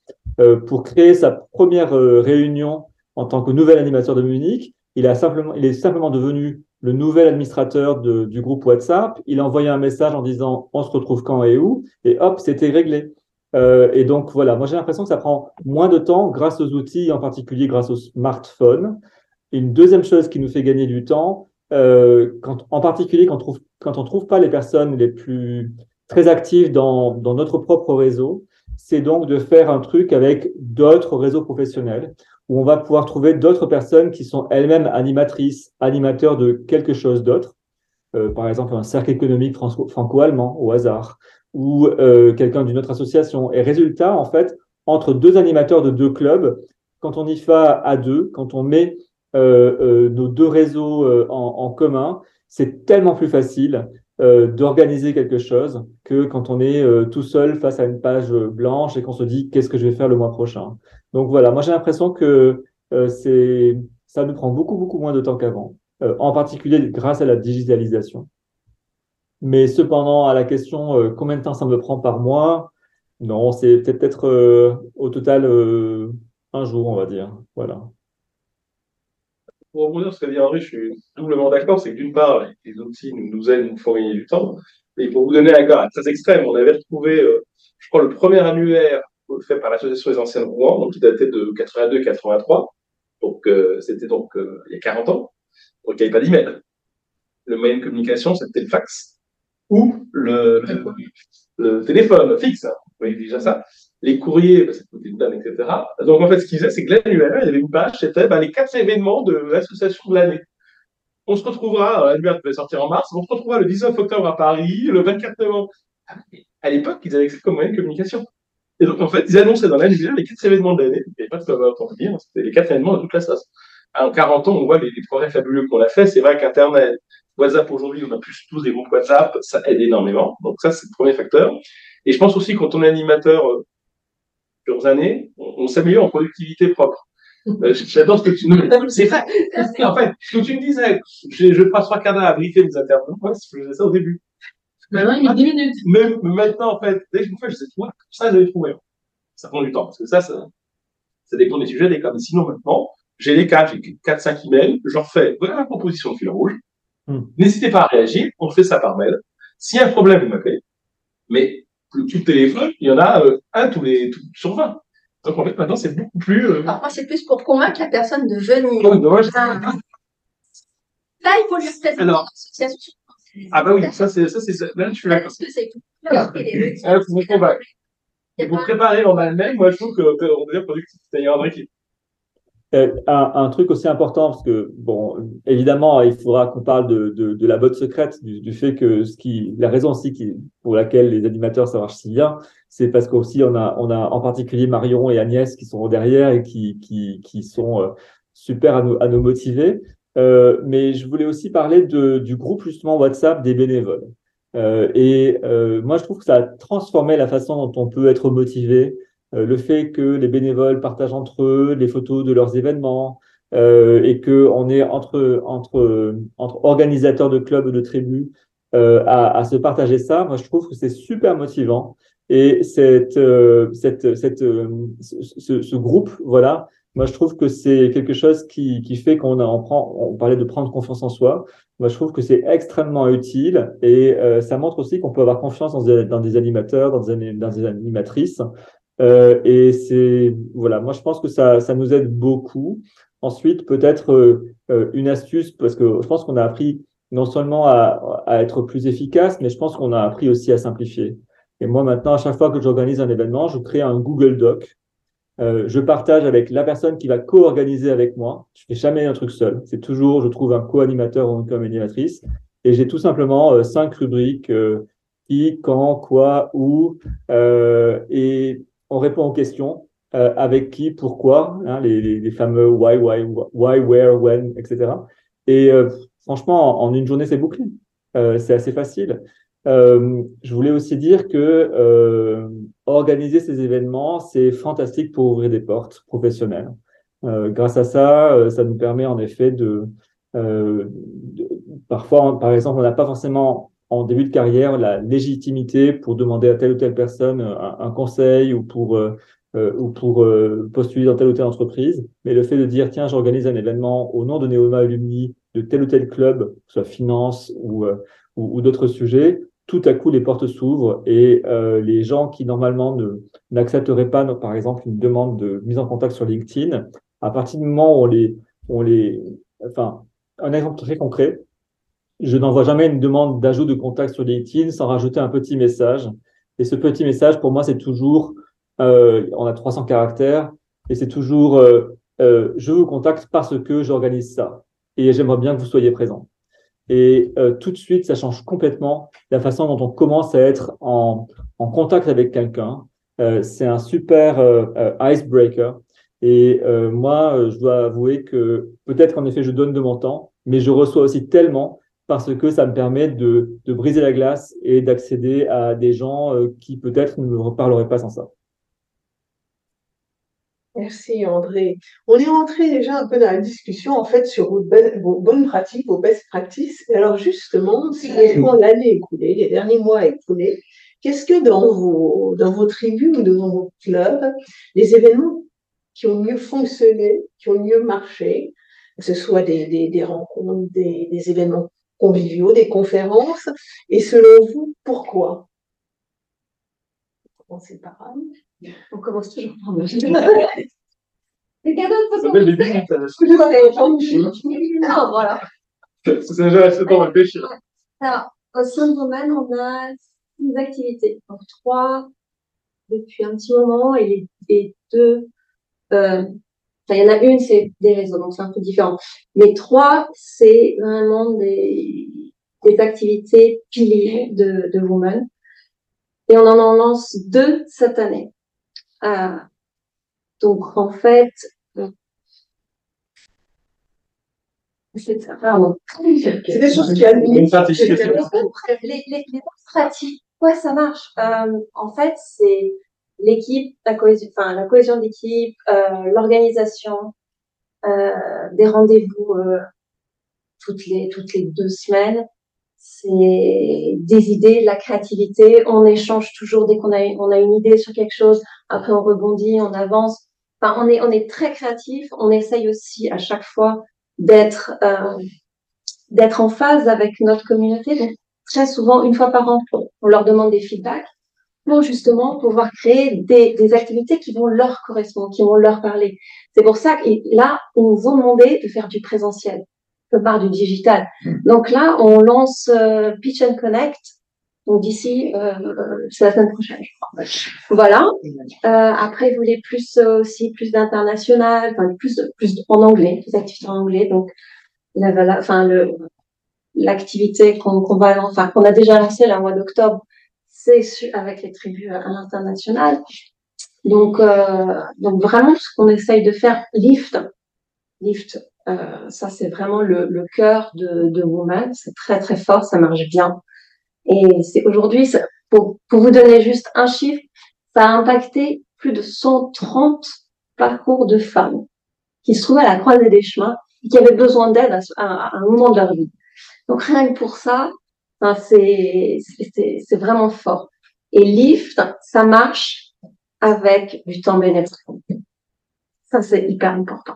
pour créer sa première réunion en tant que nouvel animateur de Munich. Il, a simplement, il est simplement devenu le nouvel administrateur du groupe WhatsApp. Il a envoyé un message en disant on se retrouve quand et où, et hop, c'était réglé. Euh, et donc voilà, moi j'ai l'impression que ça prend moins de temps grâce aux outils, en particulier grâce au smartphone. une deuxième chose qui nous fait gagner du temps, euh, en particulier quand, trouve, quand on ne trouve pas les personnes les plus très actives dans, dans notre propre réseau, c'est donc de faire un truc avec d'autres réseaux professionnels où on va pouvoir trouver d'autres personnes qui sont elles-mêmes animatrices, animateurs de quelque chose d'autre, euh, par exemple un cercle économique franco-allemand au hasard, ou euh, quelqu'un d'une autre association. Et résultat, en fait, entre deux animateurs de deux clubs, quand on y va à deux, quand on met euh, nos deux réseaux en, commun, c'est tellement plus facile d'organiser quelque chose que quand on est tout seul face à une page blanche et qu'on se dit qu'est-ce que je vais faire le mois prochain? Donc voilà, moi j'ai l'impression que euh, c'est ça nous prend beaucoup beaucoup moins de temps qu'avant, euh, en particulier grâce à la digitalisation. Mais cependant, à la question euh, combien de temps ça me prend par mois, non, c'est peut-être au total un jour, on va dire. Voilà. Pour rebondir ce qu'a dit Henri, je suis doublement d'accord. C'est que d'une part, les outils nous, nous aident, nous font gagner du temps. Et pour vous donner un cas très extrême, on avait retrouvé, je crois, le premier annuaire fait par l'association des anciennes Rouen, donc qui datait de 82-83. Donc euh, c'était donc euh, il y a 40 ans. Donc il n'y avait pas d'email. Le moyen de communication, c'était le fax ou le, le, téléphone fixe. Vous voyez déjà ça. Les courriers, bah, c'était une dame, etc. Donc en fait, ce qu'il faisait, c'est que l'annuaire, il y avait une page, c'était bah, les quatre événements de l'association de l'année. On se retrouvera, l'annuaire devait sortir en mars, on se retrouvera le 19 octobre à Paris, le 24 novembre. À l'époque, ils avaient ça comme moyen de communication. Et donc, en fait, ils annonçaient dans l'annuaire les quatre événements de l'année. Il n'y avait pas de cover, autant dire. C'était les quatre événements de toute la sauce. En 40 ans, on voit les, progrès fabuleux qu'on a fait. C'est vrai qu'Internet, WhatsApp aujourd'hui, on a plus tous des groupes WhatsApp, ça aide énormément. Donc ça, c'est le premier facteur. Et je pense aussi quand on est animateur euh, plusieurs années, on, s'améliore en productivité propre. Euh, j'adore ce que tu nous. C'est vrai. En fait, ce que tu me disais, je, je passe trois quarts d'heure à briefer mes intervenants. Ouais, je faisais ça au début. Maintenant, il met 10 minutes. Même maintenant, en fait, dès que je me fais, je sais, toi, ça, j'avais trouvé. Ça prend du temps, parce que ça, ça, ça dépend des sujets, des cas. Mais sinon, maintenant, j'ai les quatre, j'ai quatre, cinq emails, je leur fais, voilà la proposition de fil rouge. Hmm. N'hésitez pas à réagir, on fait ça par mail. S'il y a un problème, vous m'appelez. Mais le tout téléphone, il y en a euh, un tous les tout, sur 20. Donc en fait, maintenant, c'est beaucoup plus. Euh... Alors, moi, c'est plus pour convaincre la personne de venir. Oh, dommage. Ah. Là, il faut lui présenter Alors. l'association. Ah bah oui, ça c'est ça c'est ça. Là, je suis d'accord. Que Ah, faut vous convaincre. il y a Vous pas- préparer en elle-même, moi je trouve que- qu'on devient productif. C'est-à-dire André qui. Euh, un, un truc aussi important, parce que, bon, évidemment, il faudra qu'on parle de, de, de la botte secrète, du, du fait que ce qui, la raison aussi qui, pour laquelle les animateurs, ça marche si bien, c'est parce qu'aussi, on a, on a en particulier Marion et Agnès qui sont derrière et qui, qui, qui sont euh, super à nous, à nous motiver. Euh, mais je voulais aussi parler de, du groupe, justement, WhatsApp des bénévoles. Euh, et moi, je trouve que ça a transformé la façon dont on peut être motivé, le fait que les bénévoles partagent entre eux les photos de leurs événements euh, et que on est entre entre entre organisateurs de clubs de tribus euh, à, à se partager ça. Moi, je trouve que c'est super motivant et cette euh, cette cette euh, ce, ce- groupe, voilà. Moi, je trouve que c'est quelque chose qui qui fait qu'on on prend on parlait de prendre confiance en soi. Moi, je trouve que c'est extrêmement utile et euh, ça montre aussi qu'on peut avoir confiance dans des, dans des animateurs, dans des, dans des animatrices. Euh, et c'est voilà, moi je pense que ça, ça nous aide beaucoup. Ensuite, peut-être euh, euh, une astuce, parce que je pense qu'on a appris non seulement à, à être plus efficace, mais je pense qu'on a appris aussi à simplifier. Et moi maintenant, à chaque fois que j'organise un événement, je crée un Google Doc. Euh, je partage avec la personne qui va co-organiser avec moi. Je fais jamais un truc seul. C'est toujours, je trouve un co-animateur ou une co-animatrice. Et j'ai tout simplement euh, cinq rubriques euh, qui, quand, quoi, où, et on répond aux questions euh, avec qui, pourquoi, hein, les, les, les fameux why, why, why, where, when, etc. Et euh, franchement, en, une journée, c'est bouclé. Euh, c'est assez facile. Euh, je voulais aussi dire que euh, organiser ces événements, c'est fantastique pour ouvrir des portes professionnelles. Euh, grâce à ça, ça nous permet en effet de, de- parfois, par exemple, on n'a pas forcément en début de carrière la légitimité pour demander à telle ou telle personne un, un conseil ou pour euh, euh, ou pour euh, postuler dans telle ou telle entreprise. Mais le fait de dire tiens, j'organise un événement au nom de Neoma Alumni de tel ou tel club, que ce soit finance ou euh, ou, d'autres sujets, tout à coup les portes s'ouvrent et euh, les gens qui normalement n'accepteraient pas, par exemple, une demande de mise en contact sur LinkedIn, à partir du moment où on les on les enfin un exemple très concret, je n'envoie jamais une demande d'ajout de contact sur LinkedIn sans rajouter un petit message. Et ce petit message, pour moi, c'est toujours, euh, on a 300 caractères, et c'est toujours, euh, euh, je vous contacte parce que j'organise ça. Et j'aimerais bien que vous soyez présent. Et euh, tout de suite, ça change complètement la façon dont on commence à être en, en contact avec quelqu'un. Euh, c'est un super euh, icebreaker. Et moi, je dois avouer que peut-être qu'en effet, je donne de mon temps, mais je reçois aussi tellement parce que ça me permet de, de briser la glace et d'accéder à des gens euh, qui peut-être ne me reparleraient pas sans ça. Merci André. On est entré déjà un peu dans la discussion en fait sur vos, be- vos bonnes pratiques, vos best practices. Et alors justement, si on prend l'année écoulée, les derniers mois écoulés, qu'est-ce que dans vos dans vos tribus ou dans vos clubs, les événements qui ont mieux fonctionné, qui ont mieux marché, que ce soit des, des, des rencontres, des, des événements conviviaux, des conférences, et selon vous, pourquoi? Commencez par Anne. On commence toujours par moi. Les cadeaux de Ça s'appelle les limites. euh, Excusez-moi, Jean-Michel. Non, voilà. Ça déjà assez temps de réfléchir. Alors, au sein de Roman, on a six activités. Donc, trois depuis un petit moment et, les- et deux, euh, enfin, il y en a une, c'est des réseaux, donc c'est un peu différent. Mais trois, c'est vraiment des, des activités piliers de, de Woman. Et on en en lance deux cette année. Euh, donc, en fait, euh, c'est ça. Pardon. C'est des choses qui certification. Les, les, les bonnes pratiques, ouais, ça marche. Euh, en fait, c'est l'équipe, la cohésion, enfin, la cohésion d'équipe, euh, l'organisation, euh, des rendez-vous euh, toutes les toutes les deux semaines. C'est des idées, la créativité. On échange toujours dès qu'on a on a une idée sur quelque chose. Après, on rebondit, on avance. Enfin, on est on est très créatif. On essaye aussi à chaque fois d'être euh, d'être en phase avec notre communauté. Donc, très souvent, une fois par an, on leur demande des feedbacks. Pour justement pouvoir créer des, des, activités qui vont leur correspondre, qui vont leur parler. C'est pour ça que là, ils nous ont demandé de faire du présentiel, de part du digital. Hmm. Donc là, on lance euh, Pitch and Connect. Donc d'ici, euh, c'est la semaine prochaine. Voilà. Euh, après, vous voulez plus euh, aussi plus d'international, enfin plus plus en anglais, des activités en anglais. Donc la, enfin le l'activité qu'on qu'on va, enfin qu'on a déjà lancée le mois d'octobre, avec les tribus à l'international. Donc, euh, donc vraiment, ce qu'on essaye de faire, Lift, Lift, euh, ça c'est vraiment le, cœur de, de Woman, c'est très très fort, ça marche bien. Et c'est aujourd'hui, pour, vous donner juste un chiffre, ça a impacté plus de 130 parcours de femmes qui se trouvaient à la croisée des chemins et qui avaient besoin d'aide à, un moment de leur vie. Donc rien que pour ça, enfin, c'est vraiment fort. Et Lift, ça marche avec du temps bénéfique. Ça, c'est hyper important.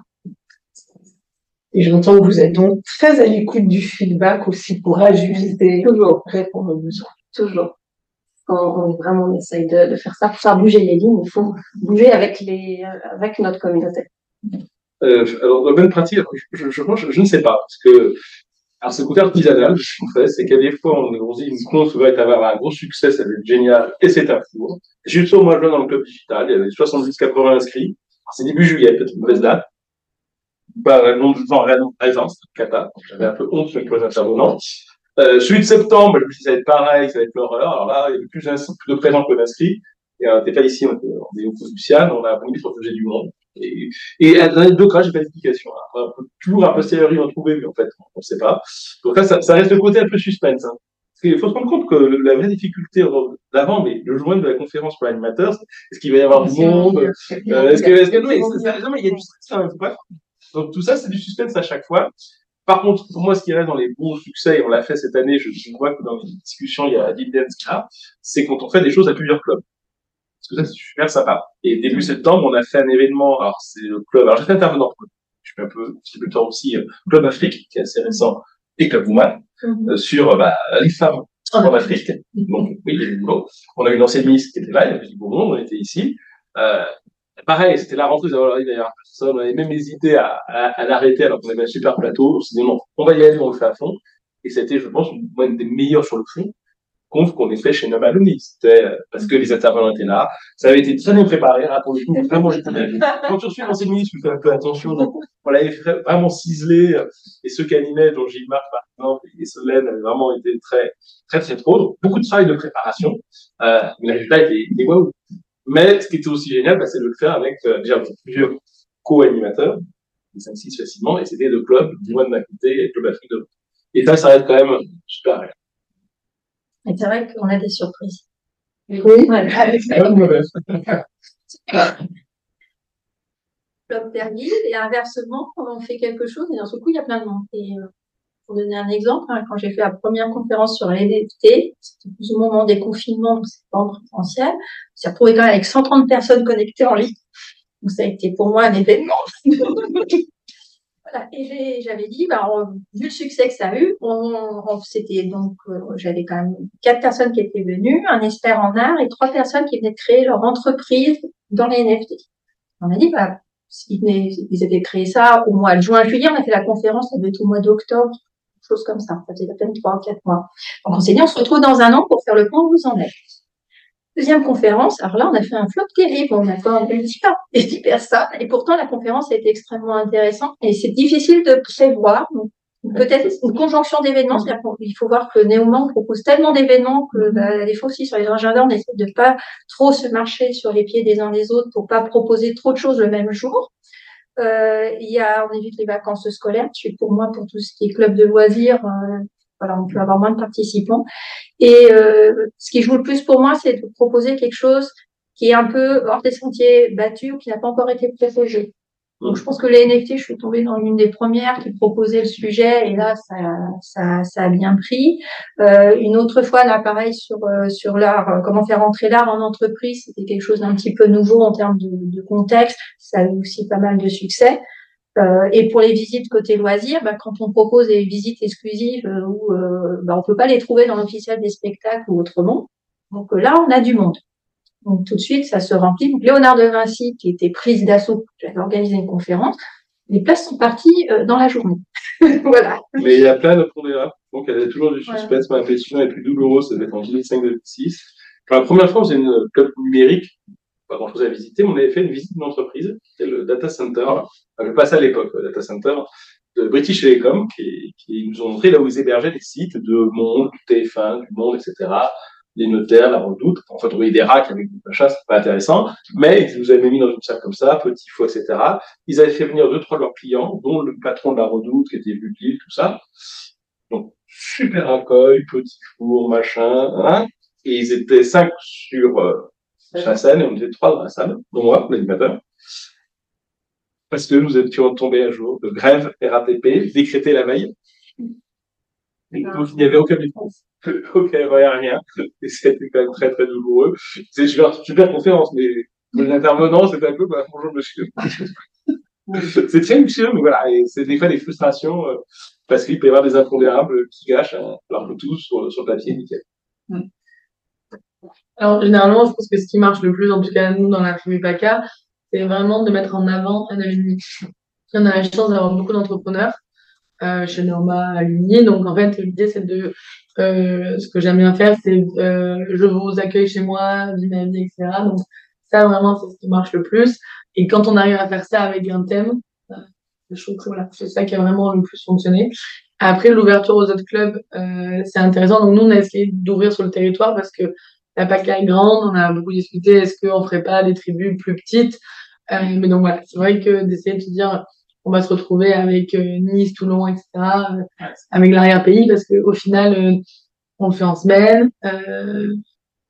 Et j'entends que vous êtes donc très à l'écoute du feedback aussi pour ajuster, toujours répondre aux besoins. Toujours. On, vraiment on essaye de, de, faire ça pour faire bouger les lignes. Il faut bouger avec les, avec notre communauté. Euh, alors, bonne pratique, je, je, je, je, ne sais pas, parce que alors, ce côté artisanal, en fait, c'est qu'à des fois, on, on dit une conf va avoir un gros succès, ça va être génial, et c'est un four. Juste au mois de juin, dans le club digital, il y avait 70-80 inscrits. C'est début juillet, peut-être une mauvaise date. Nom de temps, raison, c'est cata. J'avais un peu honte sur les intervenants. Euh, celui de septembre, je me suis dit, ça va être pareil, ça va être l'horreur. Alors là, il y avait plus, de présents que d'inscrits. Et on n'était pas ici, on était, était au Luciane, on a sur le du monde. Et, et dans les deux cas, j'ai pas d'explication. On peut toujours a posteriori en trouver, mais en fait, on ne sait pas. Donc là, ça, ça, reste le côté un peu suspense. Hein. Parce qu'il faut se rendre compte que la vraie difficulté d'avant, mais le joint de la conférence pour l'animateur, est-ce qu'il va y avoir du monde euh, Est-ce que, est-ce que, non, il y a du stress, hein, bref. Donc tout ça, c'est du suspense à chaque fois. Par contre, pour moi, ce qui reste dans les bons succès, et on l'a fait cette année, je, je vois que dans les discussions, il y a dividends c'est quand on fait des choses à plusieurs clubs ça, c'est super sympa. Et début septembre, on a fait un événement, alors c'est le club, alors j'ai fait intervenant, je suis un peu, c'est plus temps aussi, euh, Club Afrique, qui est assez récent, et Club Woman, mhm. euh, sur euh, bah, les femmes en Afrique. Donc, oui, bon. on a eu une ancienne ministre qui était là, il y avait du beau monde, on était ici. Euh, pareil, c'était la rentrée, d'ailleurs personne, on avait même hésité à, à, à l'arrêter alors qu'on avait un super plateau, on s'est dit non, on va y aller, on le fait à fond. Et c'était, je pense, une des meilleures sur le fond conf qu'on ait fait chez Nomaloni. C'était euh, parce que les intervenants étaient là. Ça avait été très bien préparé. Là, pour le vraiment, quand tu reçois l'ancien ministre, tu fais un peu attention. Donc, on l'avait vraiment ciselé. Et ceux qui animaient, dont Gilles-Marc, par exemple, et Solène, avaient vraiment été très, très, très trop. Donc, beaucoup de travail de préparation. Euh, le résultat était, était waouh. Mais ce qui était aussi génial, bah, c'est de le faire avec, euh, déjà, plusieurs co-animateurs, 5-6 facilement, et c'était deux clubs, du moins ma côté et le club Afrique de. Et ça, ça reste quand même super. Et c'est vrai qu'on a des surprises. Oui, ouais. Club guide et inversement, on fait quelque chose et d'un seul coup, il y a plein de monde. Et euh, pour donner un exemple, hein, quand j'ai fait la première conférence sur les c'était plus au moment des confinements, donc c'est pas en présentiel, j'ai retrouvé quand même avec 130 personnes connectées en ligne. Donc ça a été pour moi un événement. Et j'avais dit, bah, vu le succès que ça a eu, c'était donc, euh, j'avais quand même quatre personnes qui étaient venues, un expert en art et trois personnes qui venaient de créer leur entreprise dans les NFT. On a dit, bah, ils avaient créé ça au mois de juin, juillet, on a fait la conférence, ça devait être au mois d'octobre, chose comme ça. Ça faisait à peine trois ou quatre mois. Donc, on s'est dit, on se retrouve dans un an pour faire le point où vous en êtes. Deuxième conférence, alors là, on a fait un flop terrible. On a quand même 10 personnes. Et pourtant, la conférence a été extrêmement intéressante. Et c'est difficile de prévoir. Peut-être une conjonction d'événements. Il faut voir que Néoman propose tellement d'événements que, bah, des fois aussi, sur les agendas, on essaie de pas trop se marcher sur les pieds des uns des autres pour pas proposer trop de choses le même jour. Euh, il y a, on évite les vacances scolaires. Pour moi, pour tout ce qui est club de loisirs, euh, voilà, on peut avoir moins de participants. Et euh, ce qui joue le plus pour moi, c'est de proposer quelque chose qui est un peu hors des sentiers battus ou qui n'a pas encore été protégé. Donc, je pense que les NFT, je suis tombée dans l'une des premières qui proposait le sujet et là, ça, ça, ça a bien pris. Euh, une autre fois, là, pareil, sur, euh, sur l'art, euh, comment faire entrer l'art en entreprise, c'était quelque chose d'un petit peu nouveau en termes de, de, contexte. Ça a eu aussi pas mal de succès. Euh, et pour les visites côté loisirs, bah, quand on propose des visites exclusives euh, où euh, bah, on peut pas les trouver dans l'officiel des spectacles ou autrement, donc là on a du monde. Donc tout de suite, ça se remplit. Donc Léonard de Vinci, qui était prise d'assaut, j'avais organisé une conférence, les places sont parties dans la journée. voilà. Mais il y a plein de pondérables. Donc, il y a toujours du suspense. Ma question est plus douloureuse, ça devait être en 2005-2006. La première fois, faisait une club numérique, pas grand chose à visiter, on avait fait une visite d'une entreprise, c'était le data center, enfin, pas ça à l'époque, le data center de British Telecom, qui, qui, nous ont montré là où ils hébergeaient des sites de Monde, du TF1, du Monde, etc les notaires, la redoute. On voyait des racks avec des machins, c'est pas intéressant. Mais ils nous avaient mis dans une salle comme ça, petit faux, etc. Ils avaient fait venir deux, trois de leurs clients, dont le patron de la redoute, qui était venu de tout ça. Donc, super accueil, petit four, machin, hein. Et ils étaient cinq sur, euh, la scène, et on était trois dans la salle, dont moi, l'animateur. Parce que nous étions tombés un jour de grève RATP, décrétée la veille. Et donc, il n'y avait aucun défense. ok, il n'y a rien. Et c'était quand même très, très douloureux. C'est une super conférence, mais l'intervenant, c'était un peu, bah, bonjour monsieur. c'est très luxueux, mais voilà, et c'est des fois des frustrations, euh, parce qu'il peut y avoir des impondérables qui gâchent, hein, alors que tout sur, sur papier, nickel. Mm. Alors, généralement, je pense que ce qui marche le plus, en tout cas, nous, dans la famille PACA, c'est vraiment de mettre en avant un alumni. On a la chance d'avoir beaucoup d'entrepreneurs euh, chez Norma Alumni. Donc, en fait, l'idée, c'est de euh, ce que j'aime bien faire, c'est euh, je vous accueille chez moi, vie ma vie, etc. Donc ça vraiment c'est ce qui marche le plus. Et quand on arrive à faire ça avec un thème, euh, je trouve que voilà, c'est ça qui a vraiment le plus fonctionné. Après l'ouverture aux autres clubs, euh, c'est intéressant. Donc nous on a essayé d'ouvrir sur le territoire parce que la PACA est grande, on a beaucoup discuté. Est-ce qu'on ferait pas des tribus plus petites? Euh, Mais donc voilà, c'est vrai que d'essayer de se dire on va se retrouver avec euh, Nice, Toulon, etc., euh, avec l'arrière-pays, parce qu'au final, on le fait en semaine,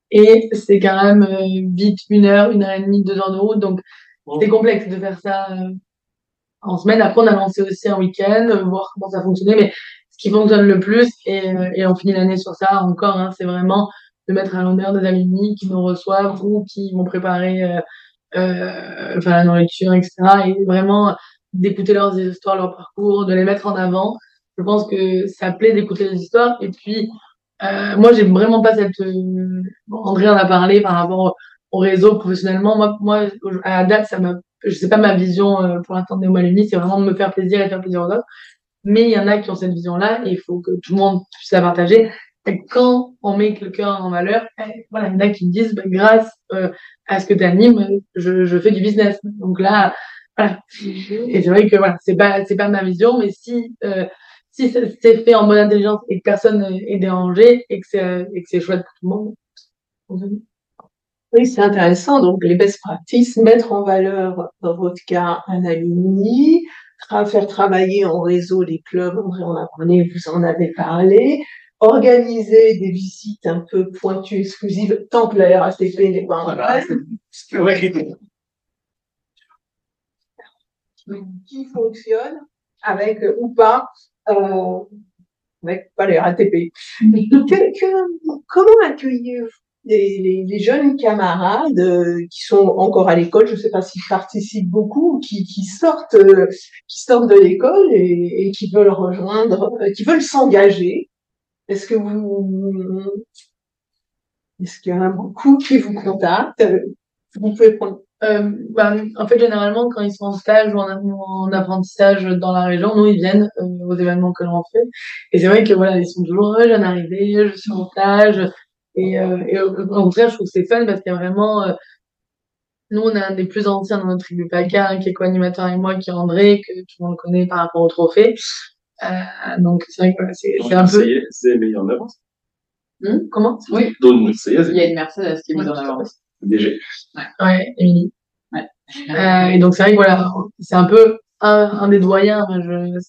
et c'est quand même vite une heure, une heure et demie, deux heures de route, donc c'est complexe de faire ça en semaine. Après, on a lancé aussi un week-end, voir comment ça fonctionnait, mais ce qui fonctionne le plus, et, et on finit l'année sur ça encore, hein, c'est vraiment de mettre à l'honneur des amis qui nous reçoivent ou qui vont préparer euh, enfin, la nourriture, etc. Et vraiment d'écouter leurs histoires, leur parcours, de les mettre en avant. Je pense que ça plaît d'écouter les histoires. Et puis, euh, moi, j'ai vraiment pas cette. Euh, André en a parlé par rapport au réseau professionnellement. Moi, moi à date, ça m'a. Je sais pas ma vision euh, pour l'instant de Néomaluni, c'est vraiment de me faire plaisir et faire plaisir aux autres. Mais il y en a qui ont cette vision-là et il faut que tout le monde puisse la partager. Et quand on met quelqu'un en valeur, eh, voilà, il y en a qui me disent, bah, grâce euh, à ce que tu animes, je, je fais du business. Donc là, et c'est vrai que voilà, c'est pas c'est pas ma vision, mais si euh, si c'est fait en bonne intelligence et que personne est dérangé et que c'est et que c'est chouette pour tout le monde. Oui, c'est intéressant. Donc, les best practices, mettre en valeur, dans votre cas, un alumni, faire travailler en réseau les clubs, André en a vous en avez parlé, organiser des visites un peu pointues, exclusives, tant que la RATP n'est pas en place qui fonctionne avec euh, ou pas euh, avec pas les RATP. comment accueillir les, les, jeunes camarades euh, qui sont encore à l'école, je ne sais pas s'ils participent beaucoup, qui, qui sortent, euh, qui sortent de l'école et, et, qui veulent rejoindre, qui veulent s'engager. Est-ce que vous, est-ce qu'il y en a beaucoup qui vous contactent? Vous pouvez prendre euh, bah, en fait, généralement, quand ils sont en stage ou en, apprentissage dans la région, nous, ils viennent euh, aux événements que l'on fait. Et c'est vrai que voilà, ils sont toujours heureux, je viens d'arriver, je suis en stage. Et, euh, au contraire, je trouve que c'est fun parce qu'il y a vraiment... Nous, on a un des plus anciens dans notre tribu PACA, hein, qui est co-animateur avec moi, qui est André, que tout le monde connaît par rapport au trophée. Euh, donc, c'est vrai que voilà, c'est un peu... C'est mis en avance. Hum, comment? Oui. Il y a une Mercedes qui est mise en avance. DG. Ouais, ouais Émilie. Ouais. Euh, et donc, c'est vrai que voilà, c'est un peu un, un des doyens. Je,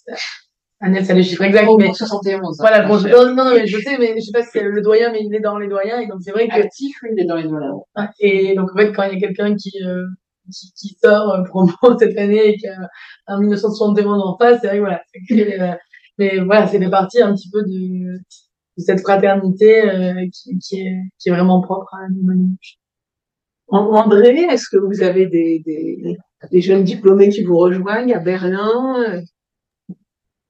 Annette, ça les chiffres exacts. mais 71. Voilà, bon, non, non, mais je sais, mais je sais pas si c'est le doyen, mais il est dans les doyens. Et donc, c'est vrai que. Actif, il est dans les doyens. Et donc, en fait, quand il y a quelqu'un qui, euh, qui, qui, sort euh, promo cette année et qui a un 1971 en face, c'est vrai que voilà. Euh, mais voilà, c'est fait partie un petit peu de, de cette fraternité euh, qui, qui, est, qui est vraiment propre à nous. André, est-ce que vous avez des, des, des, jeunes diplômés qui vous rejoignent à Berlin?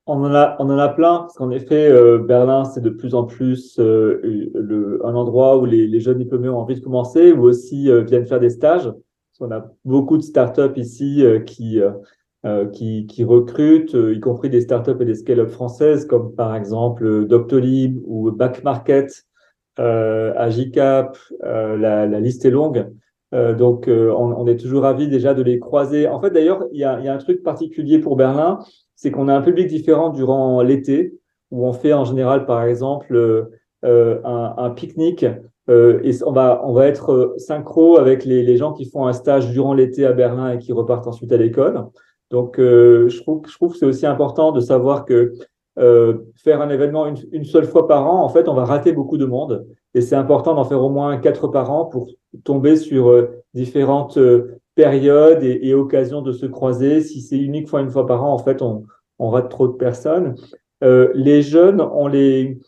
On en a, on en a plein, parce qu'en effet, euh, Berlin, c'est de plus en plus euh, le, un endroit où les, les, jeunes diplômés ont envie de commencer, ou aussi euh, viennent faire des stages. On a beaucoup de startups ici qui, qui, qui, recrutent, y compris des startups et des scale-up françaises, comme par exemple Doctolib ou Back Market, Agicap, la, la, liste est longue. donc, on, on, est toujours ravis déjà de les croiser. En fait, d'ailleurs, il y a, y a un truc particulier pour Berlin, c'est qu'on a un public différent durant l'été, où on fait en général, par exemple, euh, euh, un, un pique-nique. Euh, et on va, on va être synchro avec les, les, gens qui font un stage durant l'été à Berlin et qui repartent ensuite à l'école. Donc, je trouve, je trouve que c'est aussi important de savoir que faire un événement une, une, seule fois par an, en fait, on va rater beaucoup de monde. Et c'est important d'en faire au moins quatre par an pour tomber sur différentes période et, et, occasion de se croiser. Si c'est unique fois une fois par an, en fait, on, on rate trop de personnes. Euh, les jeunes, on les,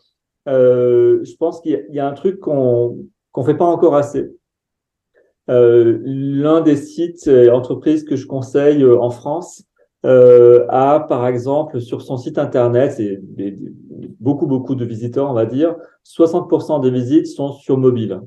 euh, je pense qu'il y, y, a un truc qu'on qu'on fait pas encore assez. Euh, L'un des sites et entreprises que je conseille euh, en France euh, a, par exemple, sur son site internet, c'est beaucoup beaucoup de visiteurs, on va dire, 60% des visites sont sur mobile.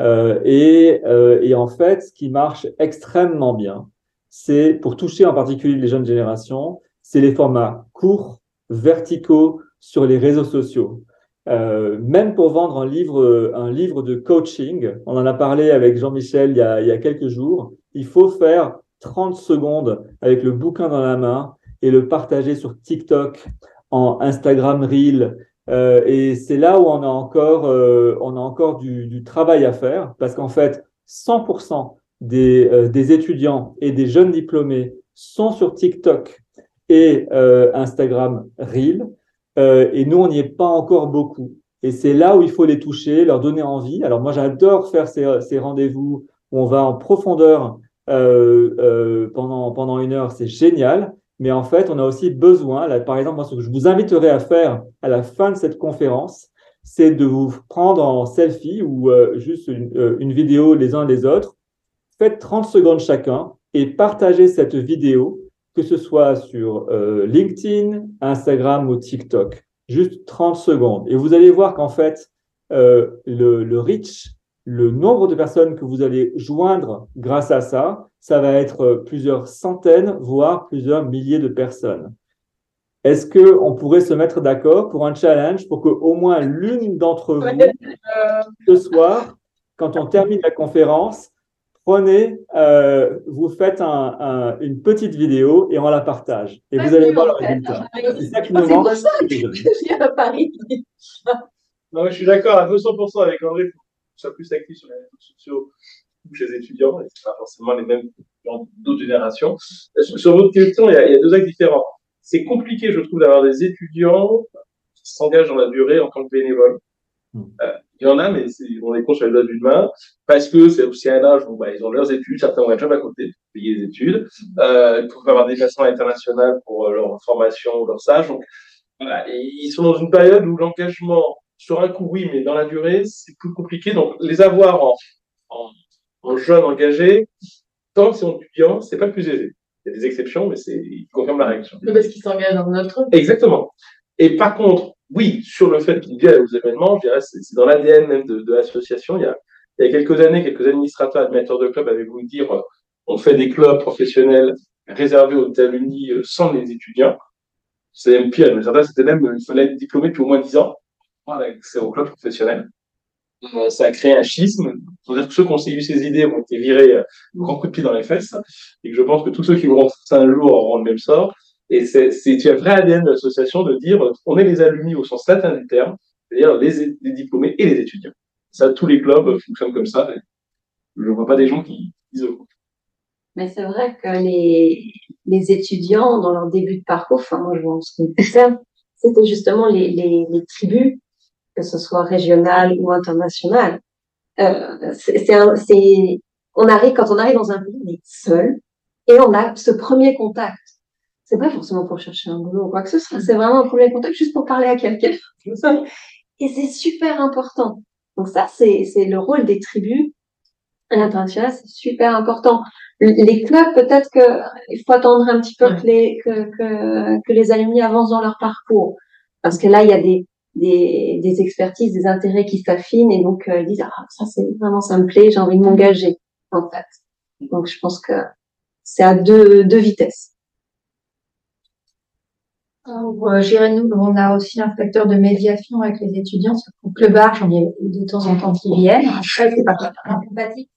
Euh, et, euh, et, en fait, ce qui marche extrêmement bien, c'est pour toucher en particulier les jeunes générations, c'est les formats courts, verticaux sur les réseaux sociaux. Euh, même pour vendre un livre, un livre de coaching, on en a parlé avec Jean-Michel il, y a, il y a quelques jours, il faut faire 30 secondes avec le bouquin dans la main et le partager sur TikTok, en Instagram Reel, euh, et c'est là où on a encore, euh, on a encore du, du, travail à faire parce qu'en fait, 100% des, euh, des, étudiants et des jeunes diplômés sont sur TikTok et euh, Instagram Reel. Et nous, on n'y est pas encore beaucoup. Et c'est là où il faut les toucher, leur donner envie. Alors moi, j'adore faire ces, rendez-vous où on va en profondeur pendant, pendant une heure. C'est génial. Mais en fait, on a aussi besoin, là, par exemple, moi, ce que je vous inviterai à faire à la fin de cette conférence, c'est de vous prendre en selfie ou euh, juste une, euh, une, vidéo les uns les autres. Faites 30 secondes chacun et partagez cette vidéo, que ce soit sur euh, LinkedIn, Instagram ou TikTok. Juste 30 secondes. Et vous allez voir qu'en fait, le, le reach, le nombre de personnes que vous allez joindre grâce à ça, ça va être euh, plusieurs centaines, voire plusieurs milliers de personnes. Est-ce que on pourrait se mettre d'accord pour un challenge pour que au moins l'une d'entre vous ce soir, quand on termine la conférence, prenez, euh, vous faites un, un, une petite vidéo et on la partage. Et vous allez voir le résultat. C'est ça qui nous manque. Non, je suis d'accord à 200% avec André. Soit plus actif sur les réseaux sociaux chez les étudiants, et c'est pas forcément les mêmes d'autres générations. Sur votre question, il y, a, il y a deux actes différents. C'est compliqué, je trouve, d'avoir des étudiants qui s'engagent dans la durée en tant que bénévoles. Euh, il y en a, mais on les compte sur les doigts d'une main, parce que c'est aussi un âge où bah, ils ont leurs études, certains ont un job à côté pour payer les études, euh, ils peuvent avoir des placements internationaux pour euh, leur formation, leur stage. Donc, voilà, et ils sont dans une période où l'engagement sur un coup, oui, mais dans la durée, c'est plus compliqué. Donc, les avoir en, en en jeune engagé, tant qu'ils sont étudiants, c'est pas le plus aisé. Il y a des exceptions, mais c'est, ils confirment la règle. Parce qu'ils s'engagent dans notre truc. Exactement. Et par contre, oui, sur le fait qu'ils viennent aux événements, je dirais, c'est, dans l'ADN même de, l'association. Il y, a, il y a quelques années, quelques administrateurs, animateurs de clubs avaient voulu dire, euh, on fait des clubs professionnels réservés aux États-Unis euh, sans les étudiants. C'est même pire. Mais certains, c'était même, il fallait être diplômé depuis au moins 10 ans. Voilà, c'est au club professionnel. Euh, ça a créé un schisme. dire que ceux qui ont eu ces idées ont été virés euh, grand coup de pied dans les fesses. Et que je pense que tous ceux qui vont ça un jour auront le même sort. Et c'est, un vrai ADN de l'association de dire on est les alumni au sens latin du terme, c'est-à-dire les, les, diplômés et les étudiants. Ça, tous les clubs fonctionnent comme ça. je ne vois pas des gens qui disent mais c'est vrai que les, les étudiants, dans leur début de parcours, enfin, moi, je vois ce que c'était justement les, les, les tribus que ce soit régional ou international. Euh, c'est, on arrive quand on arrive dans un pays, on est seul et on a ce premier contact. C'est pas forcément pour chercher un boulot ou quoi que ce soit. C'est vraiment un premier contact juste pour parler à quelqu'un. Et c'est super important. Donc ça, c'est, le rôle des tribus L'international, c'est super important. Les clubs, peut-être qu'il faut attendre un petit peu que, les, que, que, que, les alumni avancent dans leur parcours. Parce que là, il y a des, des, des expertises, des intérêts qui s'affinent et donc euh, ils disent ah ça c'est vraiment ça me plaît, j'ai envie de m'engager en fait. Donc je pense que c'est à deux, deux vitesses. Euh, J'irai nous, on a aussi un facteur de médiation avec les étudiants. Au club art, j'en ai de temps en temps qui viennent. Après, c'est pas sympathique.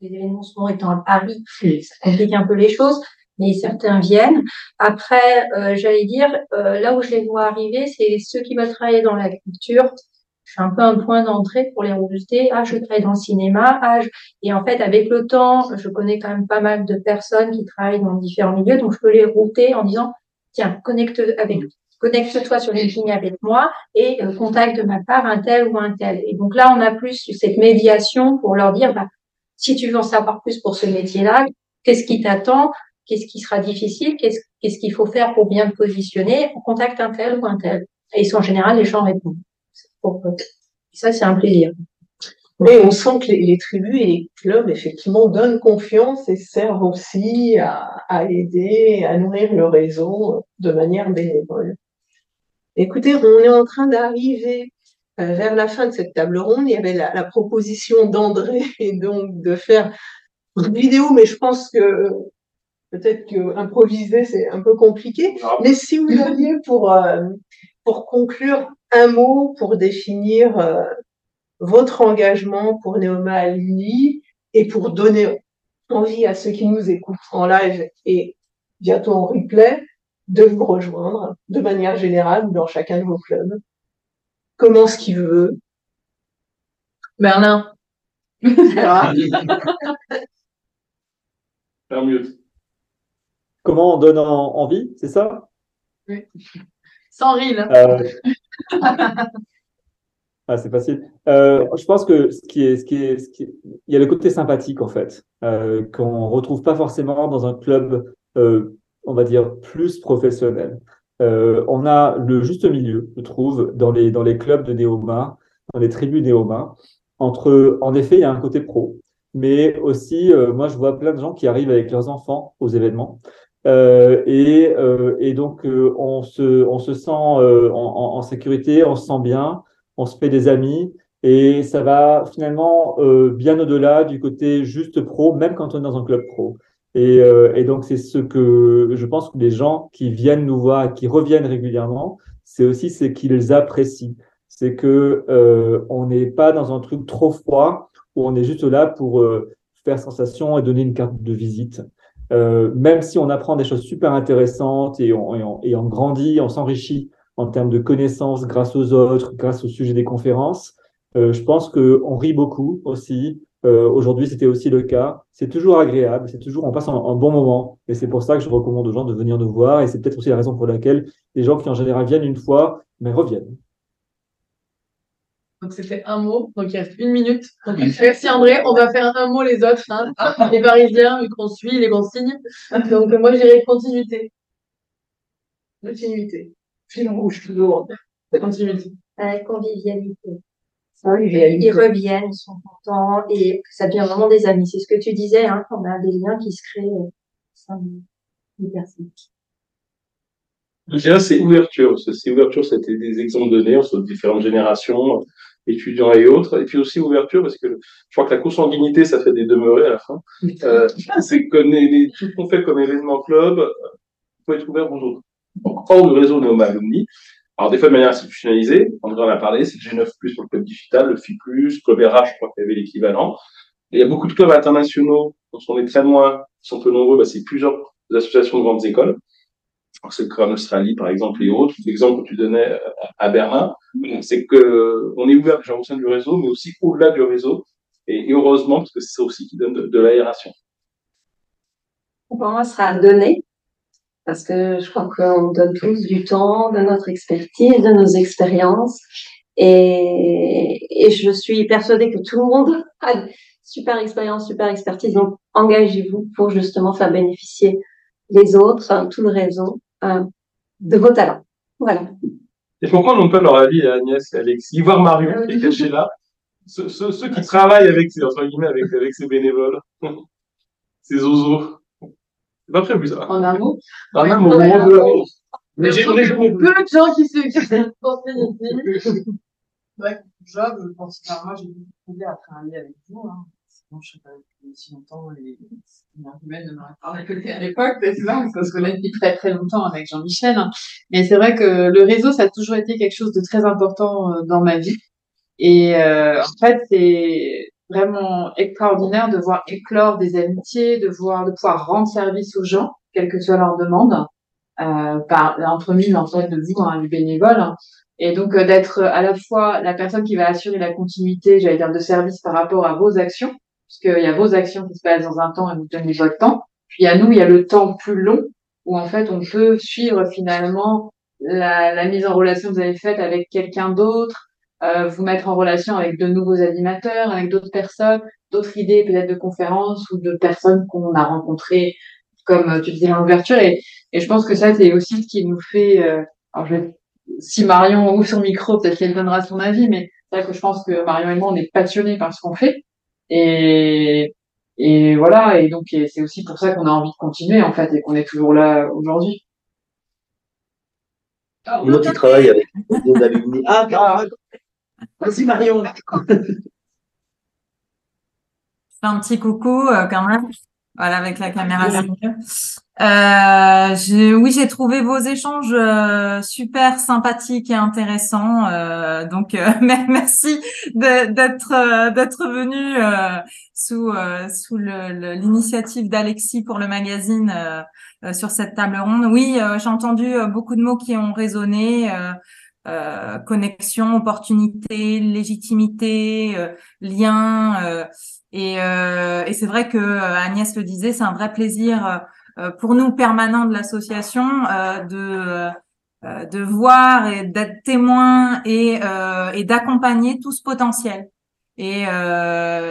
Les événements souvent étant à Paris, ça complique un peu les choses mais certains viennent. Après, euh, j'allais dire, euh, là où je les vois arriver, c'est ceux qui veulent travailler dans la culture. Je suis un peu un point d'entrée pour les robuster. Ah, je travaille dans le cinéma. Ah, Et en fait, avec le temps, je connais quand même pas mal de personnes qui travaillent dans différents milieux, donc je peux les router en disant, tiens, connecte avec connecte-toi sur LinkedIn avec moi et euh, contacte de ma part un tel ou un tel. Et donc là, on a plus cette médiation pour leur dire, bah, si tu veux en savoir plus pour ce métier-là, qu'est-ce qui t'attend qu'est-ce qui sera difficile, qu'est-ce qu'il faut faire pour bien te positionner, on contacte un tel ou un tel. Et en général, les gens répondent. Ça, c'est un plaisir. Mais on sent que les, tribus et les clubs, effectivement, donnent confiance et servent aussi à, aider, à nourrir le réseau de manière bénévole. Écoutez, on est en train d'arriver euh, vers la fin de cette table ronde. Il y avait la, la proposition d'André donc de faire une vidéo, mais je pense que peut-être que improviser c'est un peu compliqué, mais si vous aviez pour euh, pour conclure un mot pour définir euh, votre engagement pour Neoma Alumni et pour donner envie à ceux qui nous écoutent en live et bientôt en replay de vous rejoindre de manière générale dans chacun de vos clubs. Comment ce qu'il veut Berlin. mieux. Comment on donne envie, c'est ça Oui. Sans rire. Euh, ah, c'est facile. Euh, je pense que ce qui est, ce qui est, ce qui il y a le côté sympathique en fait, euh, qu'on retrouve pas forcément dans un club, euh, on va dire plus professionnel. on a le juste milieu, je trouve, dans les dans les clubs de Néoma, dans les tribus Néoma, entre, en effet, il y a un côté pro, mais aussi, moi, je vois plein de gens qui arrivent avec leurs enfants aux événements. Euh, et, euh, et, donc, euh, on, se, on se sent en, en, sécurité, on se sent bien, on se fait des amis. Et ça va finalement bien au-delà du côté juste pro, même quand on est dans un club pro. Et, et donc, c'est ce que je pense que les gens qui viennent nous voir, qui reviennent régulièrement, c'est aussi ce qu'ils apprécient. C'est que on n'est pas dans un truc trop froid où on est juste là pour faire sensation et donner une carte de visite. Euh, même si on apprend des choses super intéressantes et on, et on, grandit, on s'enrichit en termes de connaissances grâce aux autres, grâce au sujet des conférences, euh, je pense qu'on rit beaucoup aussi. Euh, Aujourd'hui, c'était aussi le cas. C'est toujours agréable, c'est toujours, on passe un, un, bon moment. Et c'est pour ça que je recommande aux gens de venir nous voir. Et c'est peut-être aussi la raison pour laquelle les gens qui en général viennent une fois, mais reviennent. Donc c'était un mot, donc il reste une minute. merci André, on va faire un mot les autres, hein. les Parisiens, vu qu'on suit les consignes. Donc moi je dirais continuité. Continuité. Fil rouge toujours. Continuité. Avec convivialité. Ils reviennent, ils sont contents et ça devient vraiment des amis. C'est ce que tu disais, hein, on a des liens qui se créent sans des personnes. Je dirais c'est ouverture. C'est ouverture, c'était des exemples donnés entre différentes générations étudiants et autres, et puis aussi ouverture, parce que je crois que la consanguinité, ça fait des demeurés à la fin. Euh, c'est que les, tout ce qu'on fait comme événement club euh, faut être ouvert aux autres. Donc, hors du réseau Neoma Alumni, alors des fois de manière institutionnalisée, André en a parlé, c'est le G9+, pour le club digital, le FI+, Club RH, je crois qu'il y avait l'équivalent. Il y a beaucoup de clubs internationaux, dont on est très loin, qui sont peu nombreux, bah, c'est plusieurs associations de grandes écoles c'est comme Australie, par exemple, et autres. L'exemple que tu donnais euh, à Berlin, c'est que on est ouvert déjà au sein du réseau, mais aussi au-delà du réseau. Et, heureusement, parce que c'est ça aussi qui donne de, l'aération. Pour moi, ce sera donner, parce que je crois qu'on donne tous du temps, de notre expertise, de nos expériences. Et, et je suis persuadée que tout le monde a super expérience, super expertise. Donc, engagez-vous pour justement faire bénéficier les autres, tout le réseau, euh, de vos talents. Voilà. Et pourquoi on donne pas leur avis à Agnès et Alexis, voire Marion qui est cachée là ceux, ceux, ceux qui travaillent avec ces, entre guillemets, avec, avec ces bénévoles, ces oiseaux. C'est pas prévu, ça. En un mot. En un mot, on veut- Mais a peu de gens qui se qui se pensent ici. Ouais, job, je pense que moi, j'ai beaucoup trouvé à travailler avec vous. Hein. Sinon, je sais pas depuis si longtemps et une argument ne m'aurait pas répété à l'époque, c'est ça, parce qu'on connaît depuis très très longtemps avec Jean-Michel. hein. Mais c'est vrai que le réseau, ça a toujours été quelque chose de très important euh, dans ma vie. Et euh, en fait, c'est vraiment extraordinaire de voir éclore des amitiés, de voir, de pouvoir rendre service aux gens, quelle que soit leur demande, euh, par l'entremise en fait de vous, hein, du bénévole. Et donc euh, d'être à la fois la personne qui va assurer la continuité, j'allais dire, de service par rapport à vos actions, puisqu'il y a vos actions qui se passent dans un temps et vous tenez votre temps. Puis à nous, il y a le temps plus long où en fait on peut suivre finalement la, la mise en relation que vous avez faite avec quelqu'un d'autre, euh, vous mettre en relation avec de nouveaux animateurs, avec d'autres personnes, d'autres idées peut-être de conférences ou de personnes qu'on a rencontrées, comme euh, tu disais en ouverture. Et, et je pense que ça, c'est aussi ce qui nous fait. euh, alors je vais- si Marion ouvre son micro, peut-être qu'elle donnera son avis, mais c'est vrai que je pense que Marion et moi, on est passionnés par ce qu'on fait. Et, et voilà, et donc et c'est aussi pour ça qu'on a envie de continuer en fait et qu'on est toujours là aujourd'hui. Moi qui travaille avec des alumni. Ah, ah, vas-y Marion. fais un petit coucou euh, quand même. Voilà, avec la caméra, c'est mieux. Euh, oui, j'ai trouvé vos échanges euh, super sympathiques et intéressants. euh, donc, mer- merci d'être d'être venu sous sous le- le- l'initiative d'Alexis pour le magazine sur cette table ronde. Oui, j'ai entendu beaucoup de mots qui ont résonné. Euh, connexion, opportunité, légitimité, euh, lien. euh, et, euh, et c'est vrai que euh, Agnès le disait, c'est un vrai plaisir pour nous permanents de l'association de de voir et d'être témoins et et d'accompagner tout ce potentiel. Et,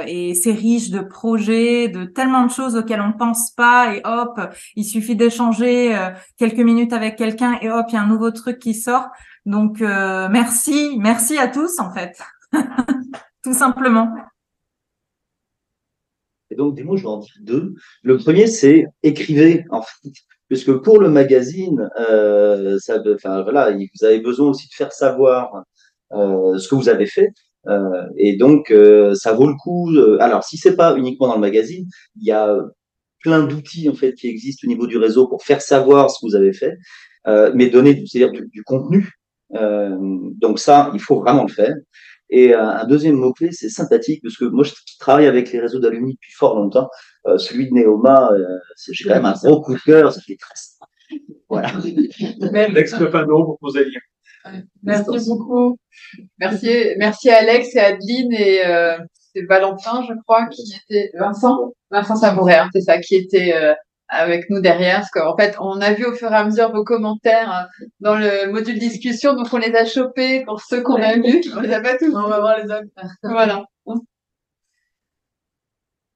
et c'est riche de projets, de tellement de choses auxquelles on pense pas. Et hop, il suffit d'échanger quelques minutes avec quelqu'un et hop, il y a un nouveau truc qui sort. Donc euh, merci, merci à tous en fait, tout simplement. Et donc, des mots, je vais en dire deux. Le premier, c'est écrivez, en fait. Puisque pour le magazine, euh, ça, voilà, vous avez besoin aussi de faire savoir euh, ce que vous avez fait. Et donc, ça vaut le coup. alors, si c'est pas uniquement dans le magazine, il y a plein d'outils en fait qui existent au niveau du réseau pour faire savoir ce que vous avez fait, mais donner, c'est-à-dire du contenu. Euh, donc ça, il faut vraiment le faire. Et euh, un deuxième mot-clé, c'est sympathique, parce que moi, je travaille avec les réseaux d'alumni depuis fort longtemps. Euh, celui de Neoma, euh, j'ai quand même un gros coup de cœur, ça fait très Voilà. Poser lien. Merci beaucoup. Merci, merci à Alex et Adeline et euh, c'est Valentin, je crois, qui était Vincent, Vincent Savouret, hein, c'est ça, qui était euh, avec nous derrière. Parce qu'en fait, on a vu au fur et à mesure vos commentaires euh, dans le module discussion, donc on les a chopés pour ceux qu'on a vus. On les a pas tous. On va voir les autres. Voilà.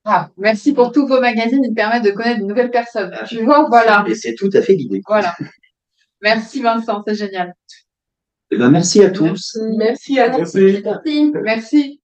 Ah, merci pour tous vos magazines, ils permettent de connaître de nouvelles personnes. Tu vois, voilà. Et c'est tout à fait l'idée. Voilà. Merci Vincent, c'est génial. Eh ben, merci à tous. Merci à tous. Merci. Merci.